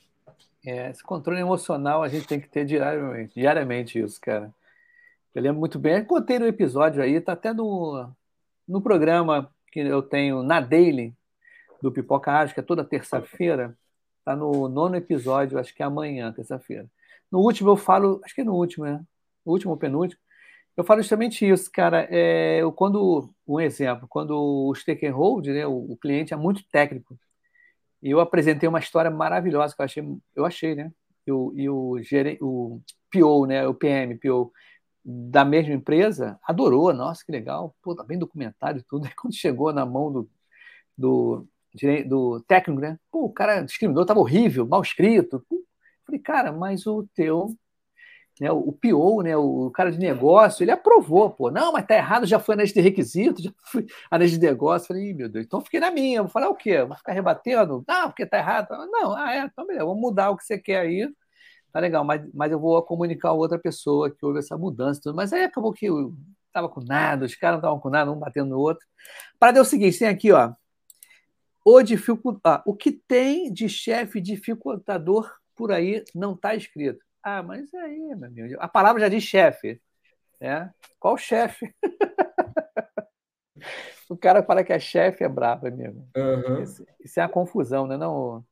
É, esse controle emocional a gente tem que ter diariamente, diariamente isso, cara. Eu lembro muito bem, eu contei no episódio aí, tá até no, no programa que eu tenho na Daily do Pipoca Ágil, que é toda terça-feira, tá no nono episódio, acho que é amanhã, terça-feira. No último eu falo, acho que é no último, né? No último ou penúltimo, eu falo justamente isso, cara. É, eu, quando, um exemplo, quando o stakeholder, hold, né, o, o cliente é muito técnico, e eu apresentei uma história maravilhosa que eu achei, eu achei, né? E o, e o, o PO, né? O PM, PO da mesma empresa, adorou. Nossa, que legal. Pô, tá bem documentado e tudo. Aí quando chegou na mão do, do, do técnico, né? Pô, o cara discriminou, tava horrível, mal escrito. Falei, cara, mas o teu né, o PO, né, o cara de negócio, ele aprovou, pô. Não, mas tá errado, já foi análise de requisito, já fui análise de negócio. Falei, meu Deus, então fiquei na minha. Vou falar o quê? Vou ficar rebatendo? Não, porque tá errado. Não, ah, é, então beleza, vamos mudar o que você quer aí. Tá legal, mas, mas eu vou comunicar a outra pessoa que houve essa mudança. Tudo. Mas aí acabou que eu tava com nada, os caras não estavam com nada, um batendo no outro. Para é o seguinte, tem aqui, ó. O, dificu... ah, o que tem de chefe dificultador por aí não está escrito. Ah, mas aí, meu amigo, a palavra já diz chefe. Né? Qual chefe? o cara fala que é chefe é bravo, amigo. Uhum. Isso, isso, é uma confusão, né? Não...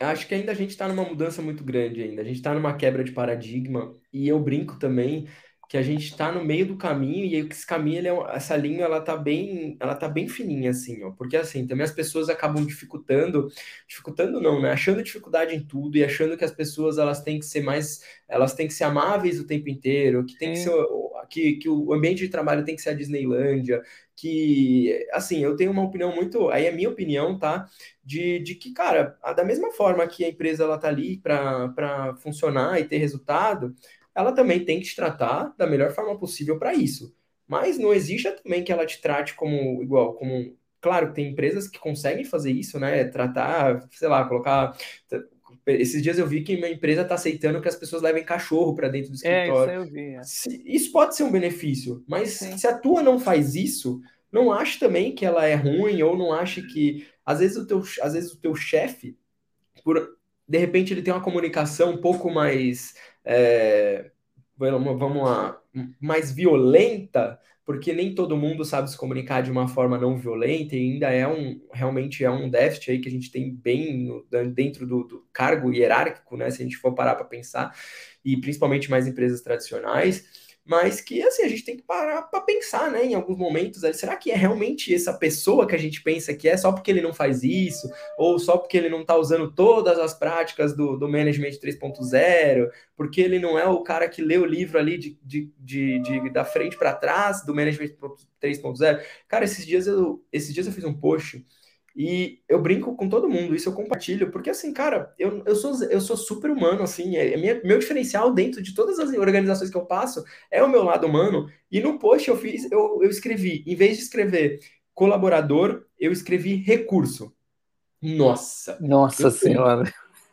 Acho que ainda a gente está numa mudança muito grande ainda. A gente está numa quebra de paradigma e eu brinco também que a gente está no meio do caminho e aí esse caminho, ele é, essa linha, ela tá bem, ela tá bem fininha assim, ó, porque assim, também as pessoas acabam dificultando, dificultando não, né, achando dificuldade em tudo e achando que as pessoas, elas têm que ser mais, elas têm que ser amáveis o tempo inteiro, que tem que ser, que, que o ambiente de trabalho tem que ser a Disneylândia, que, assim, eu tenho uma opinião muito, aí é minha opinião, tá, de, de que, cara, da mesma forma que a empresa, ela tá ali para funcionar e ter resultado, ela também tem que te tratar da melhor forma possível para isso. Mas não exija também que ela te trate como igual, como claro, tem empresas que conseguem fazer isso, né? Tratar, sei lá, colocar esses dias eu vi que uma empresa está aceitando que as pessoas levem cachorro para dentro do escritório. É, isso vi. É. Isso pode ser um benefício, mas Sim. se a tua não faz isso, não ache também que ela é ruim ou não ache que às vezes o teu, às vezes o teu chefe, por de repente ele tem uma comunicação um pouco mais é, vamos lá, mais violenta, porque nem todo mundo sabe se comunicar de uma forma não violenta, e ainda é um, realmente é um déficit aí que a gente tem bem no, dentro do, do, cargo hierárquico, né, se a gente for parar para pensar, e principalmente mais empresas tradicionais mas que assim a gente tem que parar para pensar, né, em alguns momentos, será que é realmente essa pessoa que a gente pensa que é só porque ele não faz isso, ou só porque ele não está usando todas as práticas do, do Management 3.0, porque ele não é o cara que lê o livro ali de, de, de, de da frente para trás do Management 3.0. Cara, esses dias eu esses dias eu fiz um post e eu brinco com todo mundo, isso eu compartilho, porque assim, cara, eu, eu, sou, eu sou super humano, assim, é, é minha, meu diferencial dentro de todas as organizações que eu passo é o meu lado humano. E no post eu fiz, eu, eu escrevi, em vez de escrever colaborador, eu escrevi recurso. Nossa! Nossa Senhora!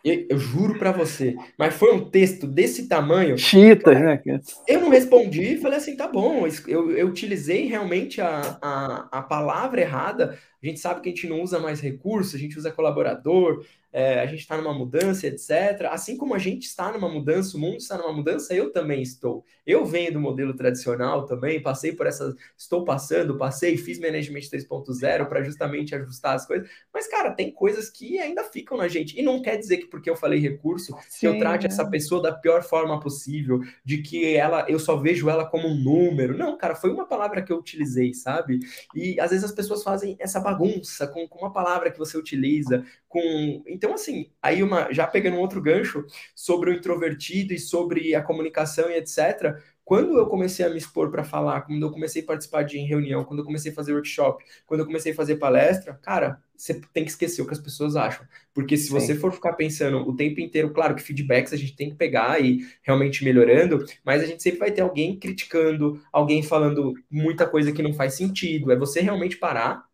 Eu, eu juro para você, mas foi um texto desse tamanho. Chitas, né? Eu não respondi, falei assim, tá bom. Eu, eu utilizei realmente a, a, a palavra errada. A gente sabe que a gente não usa mais recursos, a gente usa colaborador, é, a gente está numa mudança, etc. Assim como a gente está numa mudança, o mundo está numa mudança, eu também estou. Eu venho do modelo tradicional também, passei por essa, estou passando, passei, fiz management 3.0 para justamente ajustar as coisas. Mas, cara, tem coisas que ainda ficam na gente. E não quer dizer que porque eu falei recurso, Sim, que eu trate é. essa pessoa da pior forma possível, de que ela, eu só vejo ela como um número. Não, cara, foi uma palavra que eu utilizei, sabe? E às vezes as pessoas fazem essa bagunça com, com uma palavra que você utiliza, com então, assim, aí uma, já pegando um outro gancho sobre o introvertido e sobre a comunicação e etc. Quando eu comecei a me expor para falar, quando eu comecei a participar de reunião, quando eu comecei a fazer workshop, quando eu comecei a fazer palestra, cara, você tem que esquecer o que as pessoas acham. Porque se Sim. você for ficar pensando o tempo inteiro, claro que feedbacks a gente tem que pegar e realmente melhorando, mas a gente sempre vai ter alguém criticando, alguém falando muita coisa que não faz sentido. É você realmente parar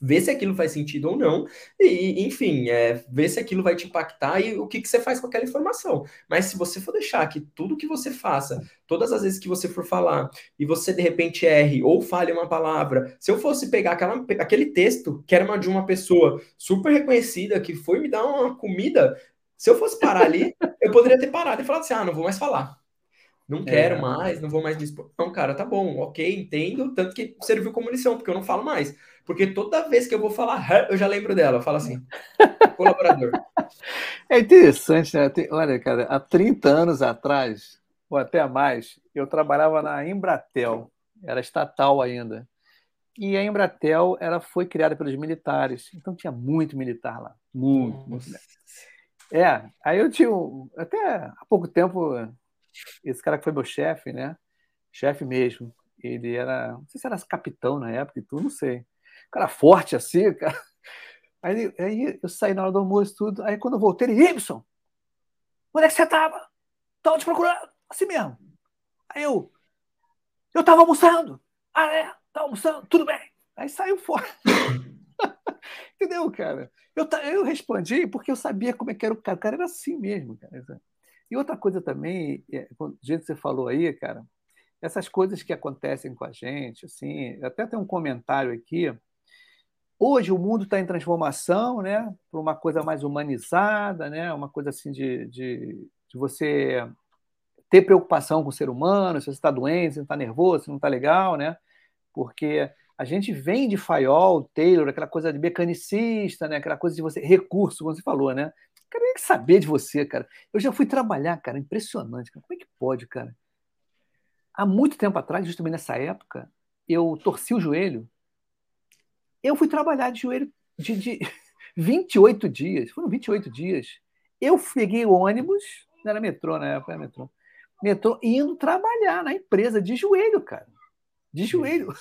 ver se aquilo faz sentido ou não, e, enfim, é, ver se aquilo vai te impactar e o que, que você faz com aquela informação. Mas se você for deixar que tudo que você faça, todas as vezes que você for falar, e você de repente erre ou fale uma palavra, se eu fosse pegar aquela, aquele texto que era uma, de uma pessoa super reconhecida, que foi me dar uma comida, se eu fosse parar ali, eu poderia ter parado e falado assim: ah, não vou mais falar. Não quero é. mais, não vou mais me expor. Não, cara, tá bom, ok, entendo, tanto que serviu como lição, porque eu não falo mais. Porque toda vez que eu vou falar, eu já lembro dela. Fala assim, colaborador. É interessante, né? Olha, cara, há 30 anos atrás, ou até mais, eu trabalhava na Embratel, era estatal ainda. E a Embratel ela foi criada pelos militares, então tinha muito militar lá. Muito, muito. É, aí eu tinha, até há pouco tempo, esse cara que foi meu chefe, né? Chefe mesmo. Ele era, não sei se era capitão na época e tudo, não sei cara forte assim, cara. Aí, aí eu saí na hora do almoço tudo. Aí quando eu voltei, ele, Ibson, onde é que você tava? Tava te procurando, assim mesmo. Aí eu, eu tava almoçando. Ah, é? Tava almoçando? Tudo bem. Aí saiu fora. Entendeu, cara? Eu, eu respondi porque eu sabia como é que era o cara. O cara era assim mesmo, cara. E outra coisa também, é, do jeito que você falou aí, cara, essas coisas que acontecem com a gente, assim, até tem um comentário aqui. Hoje o mundo está em transformação, né, para uma coisa mais humanizada, né, uma coisa assim de, de, de você ter preocupação com o ser humano, se você está doente, se está nervoso, se não está legal, né, porque a gente vem de Fayol, Taylor, aquela coisa de mecanicista, né, aquela coisa de você recurso, como você falou, né, quero nem saber de você, cara. Eu já fui trabalhar, cara, impressionante, cara. como é que pode, cara? Há muito tempo atrás, justamente nessa época, eu torci o joelho eu fui trabalhar de joelho de, de 28 dias, foram 28 dias. Eu peguei o ônibus, não era metrô na época, era metrô, metrô, indo trabalhar na empresa de joelho, cara. De joelho.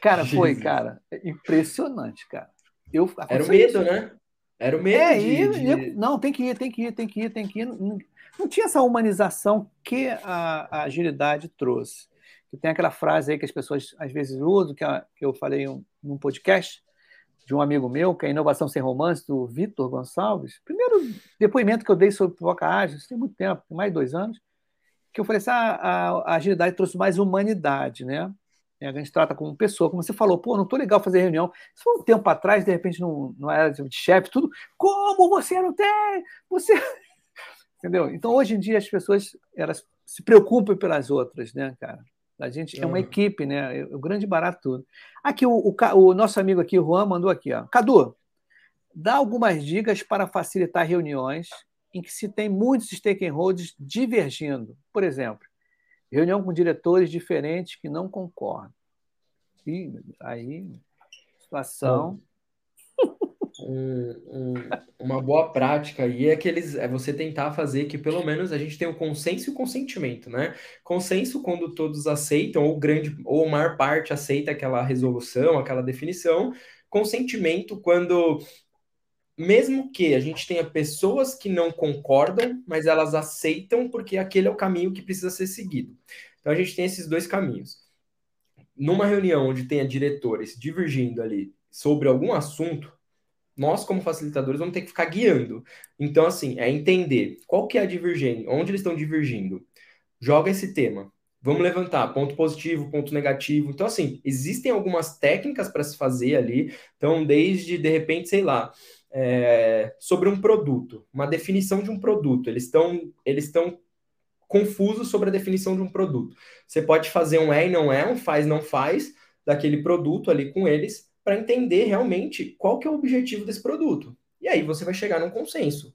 Cara, foi, cara, impressionante, cara. Eu, era o medo, né? Era o medo é, de, de... Não, tem que ir, tem que ir, tem que ir, tem que ir. Não, não tinha essa humanização que a, a agilidade trouxe que tem aquela frase aí que as pessoas às vezes usam, que, que eu falei um, num podcast de um amigo meu, que é Inovação Sem Romance, do Vitor Gonçalves. Primeiro depoimento que eu dei sobre Pipoca Ágil, tem muito tempo, tem mais de dois anos, que eu falei assim, ah, a, a agilidade trouxe mais humanidade, né? A gente trata como pessoa, como você falou, pô, não tô legal fazer reunião. Isso foi um tempo atrás, de repente, não, não era de chefe, tudo. Como você não tem? Você. Entendeu? Então, hoje em dia, as pessoas elas se preocupam pelas outras, né, cara? A gente é uma equipe, né? É o grande barato tudo. Aqui, o, o, o, nosso amigo aqui, o Juan, mandou aqui, ó. Cadu, dá algumas dicas para facilitar reuniões em que se tem muitos stakeholders divergindo. Por exemplo, reunião com diretores diferentes que não concordam. E aí, situação um, um, uma boa prática aí é que eles, é você tentar fazer que pelo menos a gente tenha o um consenso e o consentimento, né? Consenso quando todos aceitam, ou grande, ou a maior parte aceita aquela resolução, aquela definição. Consentimento quando mesmo que a gente tenha pessoas que não concordam, mas elas aceitam porque aquele é o caminho que precisa ser seguido. Então a gente tem esses dois caminhos. Numa reunião onde tenha diretores divergindo ali sobre algum assunto, nós, como facilitadores, vamos ter que ficar guiando. Então, assim, é entender qual que é a divergência, onde eles estão divergindo. Joga esse tema. Vamos levantar ponto positivo, ponto negativo. Então, assim, existem algumas técnicas para se fazer ali. Então, desde, de repente, sei lá, é, sobre um produto, uma definição de um produto. Eles estão eles estão confusos sobre a definição de um produto. Você pode fazer um é e não é, um faz não faz daquele produto ali com eles para entender realmente qual que é o objetivo desse produto. E aí você vai chegar num consenso.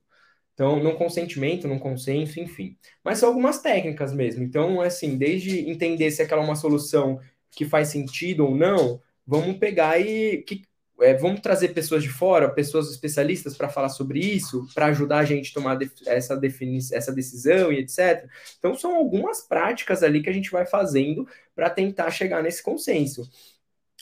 Então, num consentimento, num consenso, enfim. Mas são algumas técnicas mesmo. Então, assim, desde entender se aquela é uma solução que faz sentido ou não, vamos pegar e que, é, vamos trazer pessoas de fora, pessoas especialistas para falar sobre isso, para ajudar a gente a tomar essa, essa decisão e etc. Então, são algumas práticas ali que a gente vai fazendo para tentar chegar nesse consenso.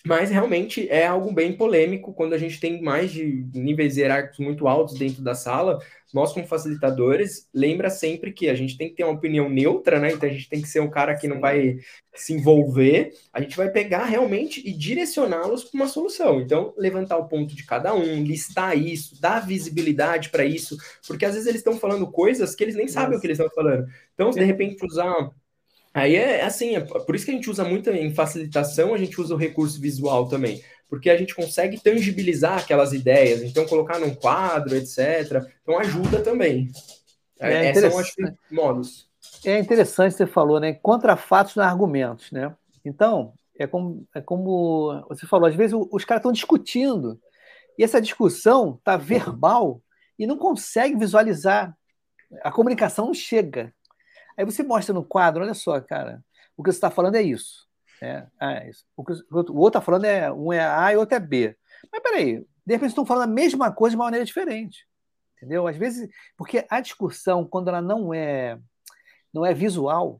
Mas realmente é algo bem polêmico quando a gente tem mais de níveis hierárquicos muito altos dentro da sala. Nós, como facilitadores, lembra sempre que a gente tem que ter uma opinião neutra, né? Então a gente tem que ser um cara que não vai se envolver. A gente vai pegar realmente e direcioná-los para uma solução. Então, levantar o ponto de cada um, listar isso, dar visibilidade para isso, porque às vezes eles estão falando coisas que eles nem sabem Nossa. o que eles estão falando. Então, se de repente usar Aí é assim, é por isso que a gente usa muito em facilitação, a gente usa o recurso visual também, porque a gente consegue tangibilizar aquelas ideias, então colocar num quadro, etc. Então ajuda também. É, é são, acho modos. É interessante você falou, né? Contra fatos não argumentos, né? Então, é como, é como você falou, às vezes os caras estão discutindo, e essa discussão está verbal e não consegue visualizar. A comunicação não chega. Aí você mostra no quadro, olha só, cara, o que você está falando é isso. Né? Ah, é isso. O, que, o outro está falando é um é A e outro é B. Mas peraí, de repente estão falando a mesma coisa de uma maneira diferente. Entendeu? Às vezes, porque a discussão, quando ela não é não é visual,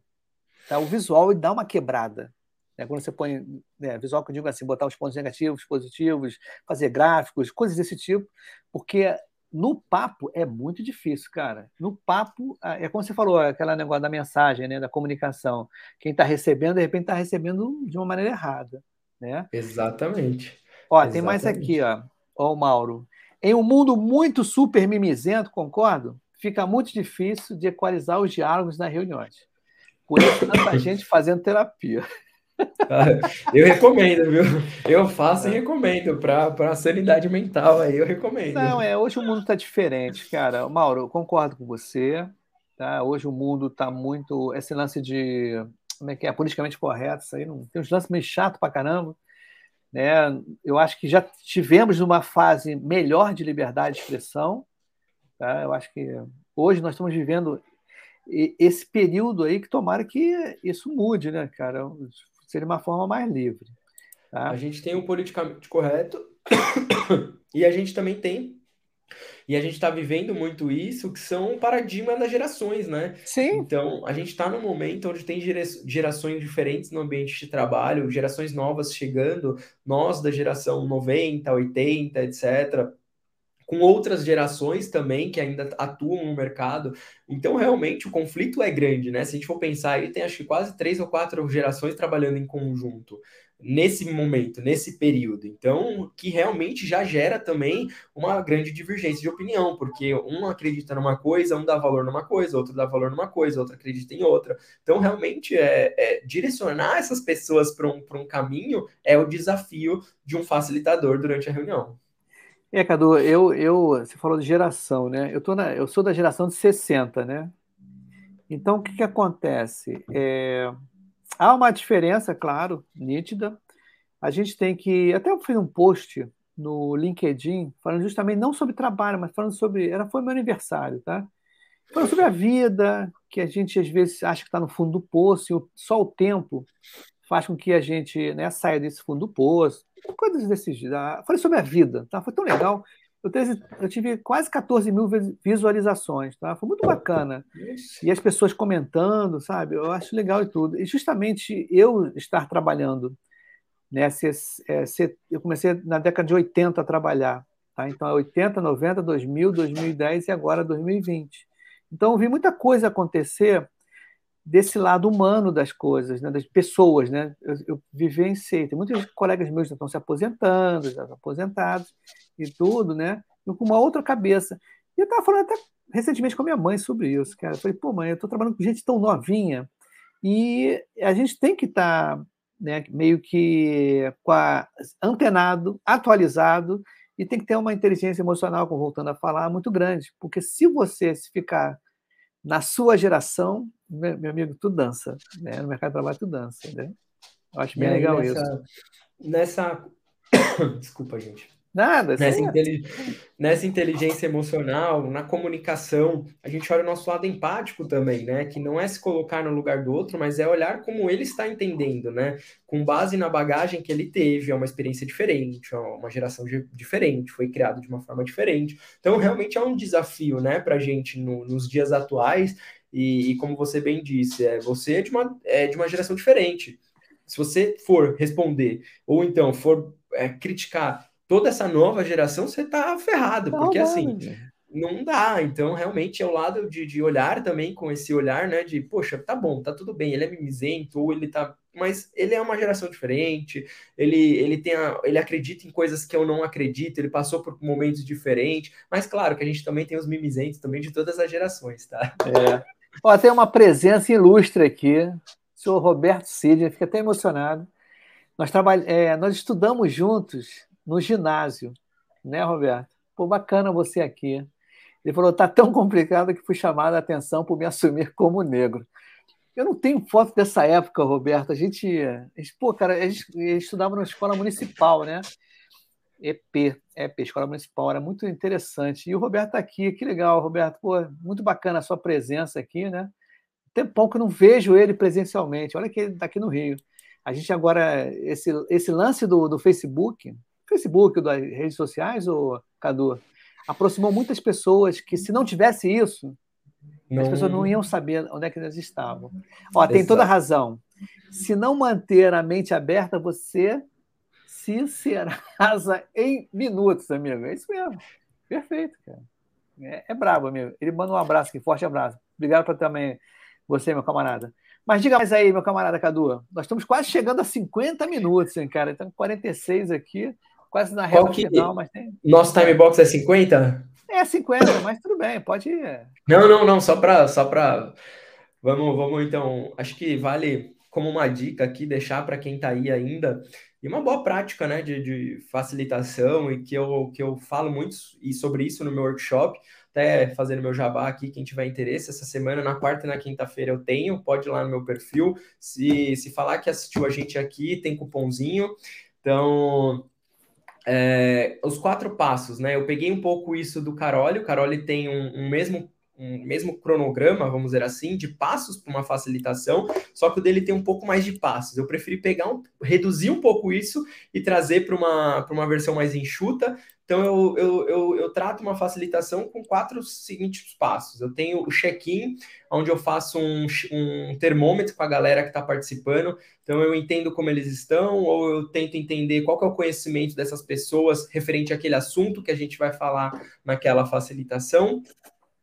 tá? o visual dá uma quebrada. Né? Quando você põe né, visual, que eu digo assim, botar os pontos negativos, positivos, fazer gráficos, coisas desse tipo, porque no papo é muito difícil, cara. No papo, é como você falou, aquela negócio da mensagem, né, da comunicação. Quem está recebendo, de repente, está recebendo de uma maneira errada, né? Exatamente. Ó, Exatamente. tem mais aqui, ó. Ó, o Mauro. Em um mundo muito super mimizento, concordo? Fica muito difícil de equalizar os diálogos nas reuniões. Por isso, tanta gente fazendo terapia. Eu recomendo, viu? Eu faço e recomendo para a sanidade mental aí, eu recomendo. Não, é, hoje o mundo está diferente, cara. Mauro, eu concordo com você. Tá? Hoje o mundo está muito. Esse lance de. Como é que é? Politicamente correto, isso aí não. Tem uns lances meio chato pra caramba. Né? Eu acho que já tivemos numa fase melhor de liberdade de expressão. Tá? Eu acho que hoje nós estamos vivendo esse período aí que tomara que isso mude, né, cara? Seria uma forma mais livre. Tá? A gente tem o politicamente correto e a gente também tem e a gente está vivendo muito isso, que são paradigmas das gerações, né? Sim. Então, a gente está num momento onde tem gerações diferentes no ambiente de trabalho, gerações novas chegando, nós da geração 90, 80, etc., com outras gerações também que ainda atuam no mercado. Então, realmente, o conflito é grande, né? Se a gente for pensar aí, tem acho que quase três ou quatro gerações trabalhando em conjunto nesse momento, nesse período. Então, que realmente já gera também uma grande divergência de opinião, porque um acredita numa coisa, um dá valor numa coisa, outro dá valor numa coisa, outro acredita em outra. Então, realmente, é, é direcionar essas pessoas para um, um caminho é o desafio de um facilitador durante a reunião. É, Cadu, eu, eu, você falou de geração, né? Eu, tô na, eu sou da geração de 60, né? Então, o que, que acontece? É, há uma diferença, claro, nítida. A gente tem que. Até eu fiz um post no LinkedIn falando justamente não sobre trabalho, mas falando sobre. Era, foi meu aniversário, tá? Falando sobre a vida, que a gente às vezes acha que está no fundo do poço, e só o tempo faz com que a gente né, saia desse fundo do poço coisas desses dias. Falei sobre a vida, tá? Foi tão legal. Eu, tive, eu tive quase 14 mil visualizações, tá? Foi muito bacana. E as pessoas comentando, sabe? Eu acho legal e tudo. E justamente eu estar trabalhando, né? Se, é, se, eu comecei na década de 80 a trabalhar, tá? Então é 80, 90, 2000, 2010 e agora 2020. Então eu vi muita coisa acontecer desse lado humano das coisas, né, das pessoas, né? Eu, eu vivenciei, tem muitos colegas meus que estão se aposentando, já aposentados e tudo, né? com uma outra cabeça. E eu estava falando até recentemente com a minha mãe sobre isso, cara. Eu falei, pô, mãe, eu estou trabalhando com gente tão novinha e a gente tem que estar tá, né, meio que a, antenado, atualizado e tem que ter uma inteligência emocional, como voltando a falar, muito grande. Porque se você se ficar na sua geração, meu, amigo, tu dança. Né? No mercado de trabalho, tu dança. Né? Eu acho bem legal nessa, isso. Nessa. Desculpa, gente. Nada. Nessa, intelig... Nessa inteligência emocional, na comunicação, a gente olha o nosso lado empático também, né? Que não é se colocar no lugar do outro, mas é olhar como ele está entendendo, né? Com base na bagagem que ele teve, é uma experiência diferente, é uma geração diferente, foi criado de uma forma diferente. Então, realmente é um desafio, né, para a gente no, nos dias atuais. E, e, como você bem disse, é, você é de, uma, é de uma geração diferente. Se você for responder, ou então for é, criticar toda essa nova geração, você tá ferrado, porque assim, não dá. Então, realmente é o lado de, de olhar também com esse olhar, né? De, poxa, tá bom, tá tudo bem, ele é mimizento, ou ele tá. Mas ele é uma geração diferente, ele, ele tem a, ele acredita em coisas que eu não acredito, ele passou por momentos diferentes, mas claro que a gente também tem os mimizentos também de todas as gerações, tá? É. Ó, tem uma presença ilustre aqui, o senhor Roberto Sidney, fica até emocionado. Nós, trabalh... É, nós estudamos juntos no ginásio, né, Roberto? Pô, bacana você aqui. Ele falou: tá tão complicado que fui chamado a atenção por me assumir como negro. Eu não tenho foto dessa época, Roberto. A gente, a gente pô, cara, a gente estudava na escola municipal, né? EP, EP, Escola Municipal, era muito interessante. E o Roberto está aqui, que legal, Roberto. Pô, muito bacana a sua presença aqui, né? Tem pouco que eu não vejo ele presencialmente. Olha que ele está aqui no Rio. A gente agora, esse, esse lance do, do Facebook, Facebook, das redes sociais, ou Cadu, aproximou muitas pessoas que, se não tivesse isso, não... as pessoas não iam saber onde é que elas estavam. Ó, tem toda razão. Se não manter a mente aberta, você se cerasa em minutos, amigo. É isso mesmo. Perfeito, cara. É, é brabo, amigo. Ele manda um abraço aqui, forte abraço. Obrigado por também você, meu camarada. Mas diga mais aí, meu camarada Cadu. Nós estamos quase chegando a 50 minutos, hein, cara. Estamos 46 aqui quase na reta final, mas tem. Nosso time box é 50? É 50, mas tudo bem, pode ir. Não, não, não, só para só para vamos, vamos então, acho que vale como uma dica aqui deixar para quem está aí ainda e uma boa prática, né, de, de, facilitação e que eu que eu falo muito e sobre isso no meu workshop, até fazendo meu jabá aqui, quem tiver interesse, essa semana, na quarta e na quinta-feira eu tenho, pode ir lá no meu perfil, se, se falar que assistiu a gente aqui, tem cupomzinho, então é, os quatro passos, né? Eu peguei um pouco isso do Caroli. O Caroli tem um, um mesmo um mesmo cronograma, vamos dizer assim, de passos para uma facilitação, só que o dele tem um pouco mais de passos. Eu preferi pegar um, reduzir um pouco isso e trazer para uma, uma versão mais enxuta, então, eu, eu, eu, eu, trato uma facilitação com quatro seguintes passos. Eu tenho o check-in, onde eu faço um, um termômetro com a galera que está participando. Então, eu entendo como eles estão, ou eu tento entender qual é o conhecimento dessas pessoas referente àquele assunto que a gente vai falar naquela facilitação.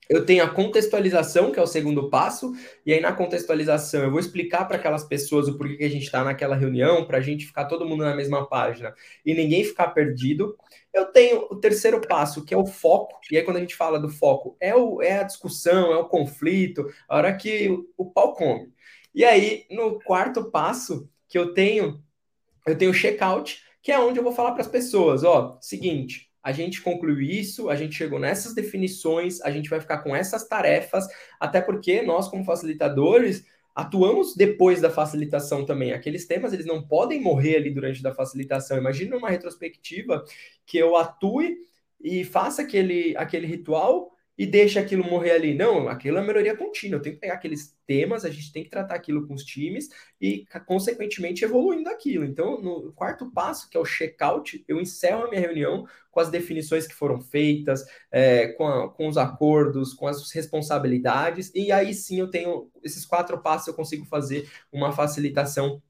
Eu tenho a contextualização, que é o segundo passo, e aí na contextualização eu vou explicar para aquelas pessoas o porquê que a gente está naquela reunião, para a gente ficar todo mundo na mesma página e ninguém ficar perdido. Eu tenho o terceiro passo, que é o foco. E aí, quando a gente fala do foco, é, o, é a discussão, é o conflito, a hora que o, o pau come. E aí, no quarto passo, que eu tenho, eu tenho o check-out, que é onde eu vou falar para as pessoas: ó, seguinte, a gente concluiu isso, a gente chegou nessas definições, a gente vai ficar com essas tarefas, até porque nós, como facilitadores, atuamos depois da facilitação também. Aqueles temas, eles não podem morrer ali durante a facilitação. Imagina uma retrospectiva que eu atue e faça aquele, aquele ritual e deixa aquilo morrer ali. Não, aquilo é melhoria contínua. Eu tenho que pegar aqueles temas, a gente tem que tratar aquilo com os times e, consequentemente, evoluindo aquilo. Então, no quarto passo, que é o check-out, eu encerro a minha reunião com as definições que foram feitas, é, com, a, com os acordos, com as responsabilidades, e aí sim eu tenho esses quatro passos, eu consigo fazer uma facilitação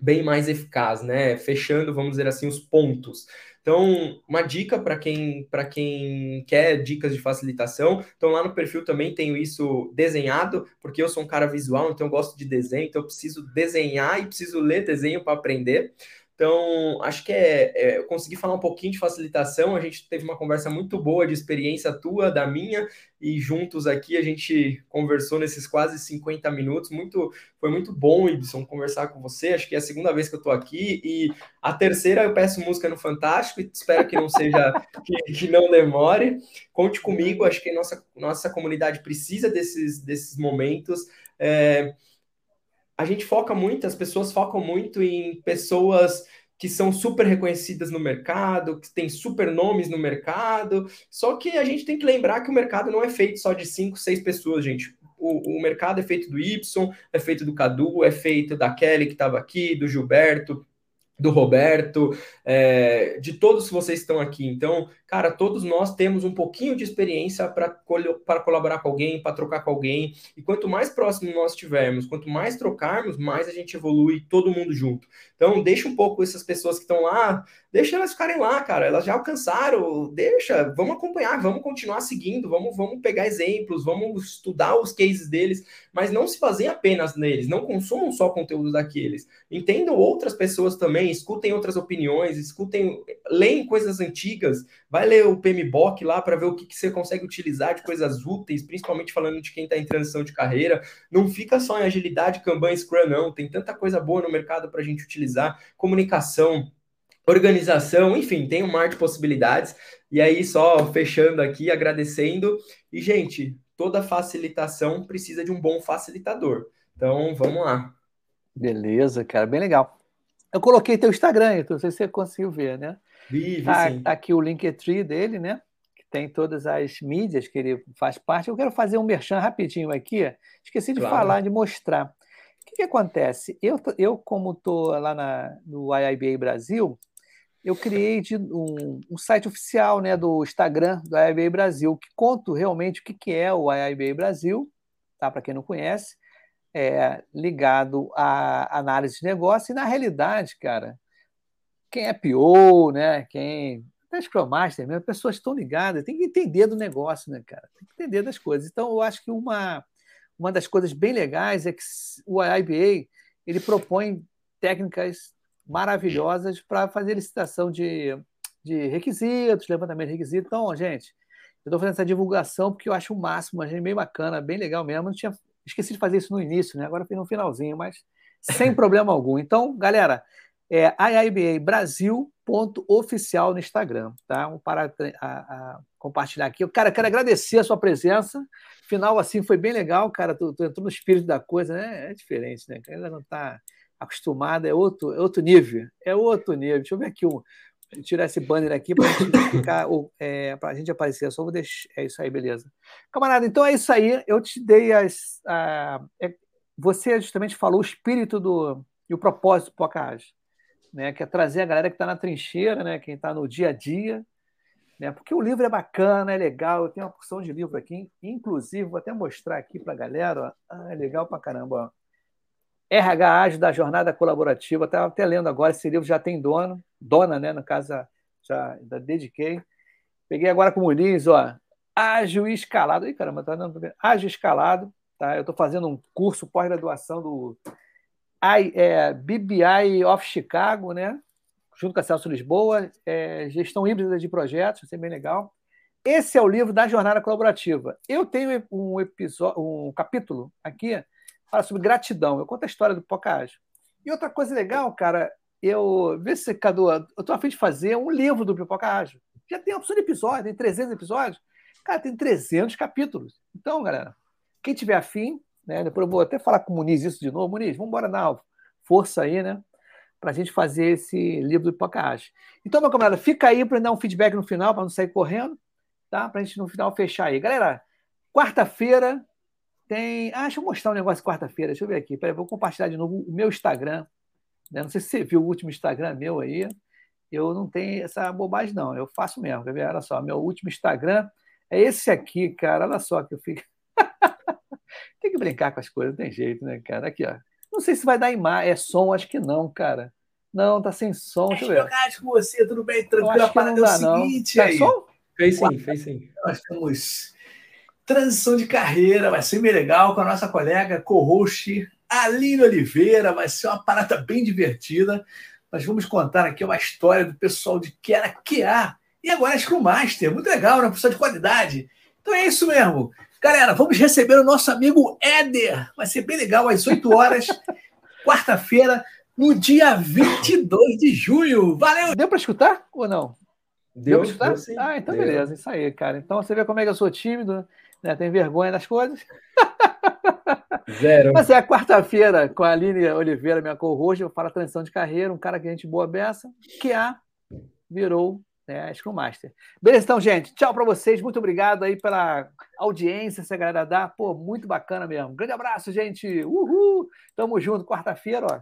bem mais eficaz, né? Fechando, vamos dizer assim, os pontos. Então, uma dica para quem para quem quer dicas de facilitação. Então, lá no perfil também tenho isso desenhado, porque eu sou um cara visual, então eu gosto de desenho, então eu preciso desenhar e preciso ler desenho para aprender. Então, acho que é, é, eu consegui falar um pouquinho de facilitação. A gente teve uma conversa muito boa de experiência tua, da minha, e juntos aqui a gente conversou nesses quase 50 minutos. Muito, foi muito bom, Ibson, conversar com você. Acho que é a segunda vez que eu estou aqui, e a terceira eu peço música no Fantástico, e espero que não seja que, que, não demore. Conte comigo, acho que nossa, nossa comunidade precisa desses, desses momentos. É, a gente foca muito, as pessoas focam muito em pessoas que são super reconhecidas no mercado, que têm super nomes no mercado. Só que a gente tem que lembrar que o mercado não é feito só de cinco, seis pessoas, gente. O, o mercado é feito do Y, é feito do Cadu, é feito da Kelly que estava aqui, do Gilberto, do Roberto, é, de todos vocês que estão aqui. Então, cara, todos nós temos um pouquinho de experiência para colaborar com alguém, para trocar com alguém. E quanto mais próximo nós estivermos, quanto mais trocarmos, mais a gente evolui todo mundo junto. Então, deixa um pouco essas pessoas que estão lá, deixa elas ficarem lá, cara. Elas já alcançaram, deixa, vamos acompanhar, vamos continuar seguindo, vamos, vamos pegar exemplos, vamos estudar os cases deles, mas não se baseiem apenas neles, não consumam só conteúdo daqueles. Entendam outras pessoas também, escutem outras opiniões, escutem, leem coisas antigas, vai ler o PMBOK lá para ver o que, que, você consegue utilizar de coisas úteis, principalmente falando de quem está em transição de carreira. Não fica só em agilidade, Kanban, Scrum, não. Tem tanta coisa boa no mercado para a gente utilizar. Comunicação, organização, enfim, tem um mar de possibilidades. E aí, só fechando aqui, agradecendo. E, gente, toda facilitação precisa de um bom facilitador. Então, vamos lá. Beleza, cara, bem legal. Eu coloquei teu Instagram, então não sei se você conseguiu ver, né? Vive, tá, tá aqui o Linktree dele, né? Que tem todas as mídias que ele faz parte. Eu quero fazer um merchan rapidinho aqui. Esqueci de claro. falar, de mostrar. O que, que acontece? Eu, eu como estou lá na, no IIBA Brasil, eu criei de um, um, site oficial né, do Instagram do IIBA Brasil, que conto realmente o que, que é o IIBA Brasil, tá? para quem não conhece, é ligado à análise de negócio. E, na realidade, cara, quem é PO, né? Quem até Scrum Master mesmo, pessoas estão ligadas, tem que entender do negócio, né, cara? Tem que entender das coisas. Então, eu acho que uma, uma das coisas bem legais é que o IBA ele propõe técnicas maravilhosas para fazer licitação de, de requisitos, levantamento de requisitos. Então, gente, eu estou fazendo essa divulgação porque eu acho o máximo, achei bem bacana, bem legal mesmo. Não tinha, esqueci de fazer isso no início, né? Agora fiz no finalzinho, mas sem problema algum. Então, galera, é IIBA Brasil.oficial no Instagram, tá? Vamos parar a, a, compartilhar aqui. Cara, quero agradecer a sua presença. Final assim foi bem legal, cara. Tu, tu entrou no espírito da coisa, né? É diferente, né? Ainda não está acostumado, é outro, é outro nível. É outro nível. Deixa eu ver aqui um. Tirar esse banner aqui para ficar, é, para a gente aparecer. Só vou deixar. É isso aí, beleza. Camarada, então é isso aí. Eu te dei as. A, é, você justamente falou o espírito do e o propósito do Pocahage né, que é trazer a galera que está na trincheira, né, quem está no dia a dia, né, porque o livro é bacana, é legal, eu tenho uma porção de livro aqui, inclusive, vou até mostrar aqui para a galera, ó, ah, é legal para caramba. Ó. RH Ágil da Jornada Colaborativa, estava até lendo agora, esse livro já tem dono, dona, né, no caso, já, já dediquei. Peguei agora com o Muniz, ó, Ágil Escalado. Ih, caramba, tá dando. Ágil Escalado, tá? Eu estou fazendo um curso pós-graduação do I, é, BBI of Chicago, né? junto com a Celso Lisboa, é, Gestão Híbrida de Projetos, isso é bem legal. Esse é o livro da Jornada Colaborativa. Eu tenho um episódio, um capítulo aqui fala sobre gratidão. Eu conto a história do Pocahage. E outra coisa legal, cara, eu vê se Cadu, eu estou a fim de fazer um livro do Pocahage. Já tem opção de episódio, tem 300 episódios. Cara, tem 300 capítulos. Então, galera, quem tiver afim, né? Depois eu vou até falar com o Muniz isso de novo. Muniz, vamos embora dar força aí, né? Para a gente fazer esse livro do Pocahontas. Então, meu camarada, fica aí para dar um feedback no final, para não sair correndo, tá? Para a gente no final fechar aí. Galera, quarta-feira tem. Ah, deixa eu mostrar um negócio quarta-feira. Deixa eu ver aqui. Peraí, vou compartilhar de novo o meu Instagram. Né? Não sei se você viu o último Instagram meu aí. Eu não tenho essa bobagem, não. Eu faço mesmo. Quer ver? Olha só, meu último Instagram é esse aqui, cara. Olha só que eu fico. Tem que brincar com as coisas, não tem jeito, né, cara? Aqui, ó. Não sei se vai dar imagem, é som, acho que não, cara. Não, tá sem som. Deixa eu ver. com você, tudo bem? Tranquilo? Acho que não dá, é o seguinte não. Tá aí. Som? Fez sim, fez sim. Nós temos transição de carreira, vai ser bem legal com a nossa colega co-host Aline Oliveira, vai ser uma parada bem divertida. nós vamos contar aqui uma história do pessoal de que era QA e agora é Scrum Master. Muito legal, né? Pessoal de qualidade. Então é isso mesmo. Galera, vamos receber o nosso amigo Éder. Vai ser bem legal, às 8 horas, quarta-feira, no dia 22 de junho. Valeu! Deu para escutar ou não? Deu, Deu pra escutar? ah, então Deu. beleza, isso aí, cara. Então você vê como é que eu sou tímido, né? Tem vergonha das coisas. Zero. Mas é quarta-feira com a Aline Oliveira, minha co-host, eu falo a transição de carreira, um cara que a gente boa beça, que a virou né, Scrum Master. Beleza, então, gente, tchau para vocês, muito obrigado aí pela audiência, se a galera dá, pô, muito bacana mesmo. Grande abraço, gente, uhul, tamo junto, quarta-feira, ó,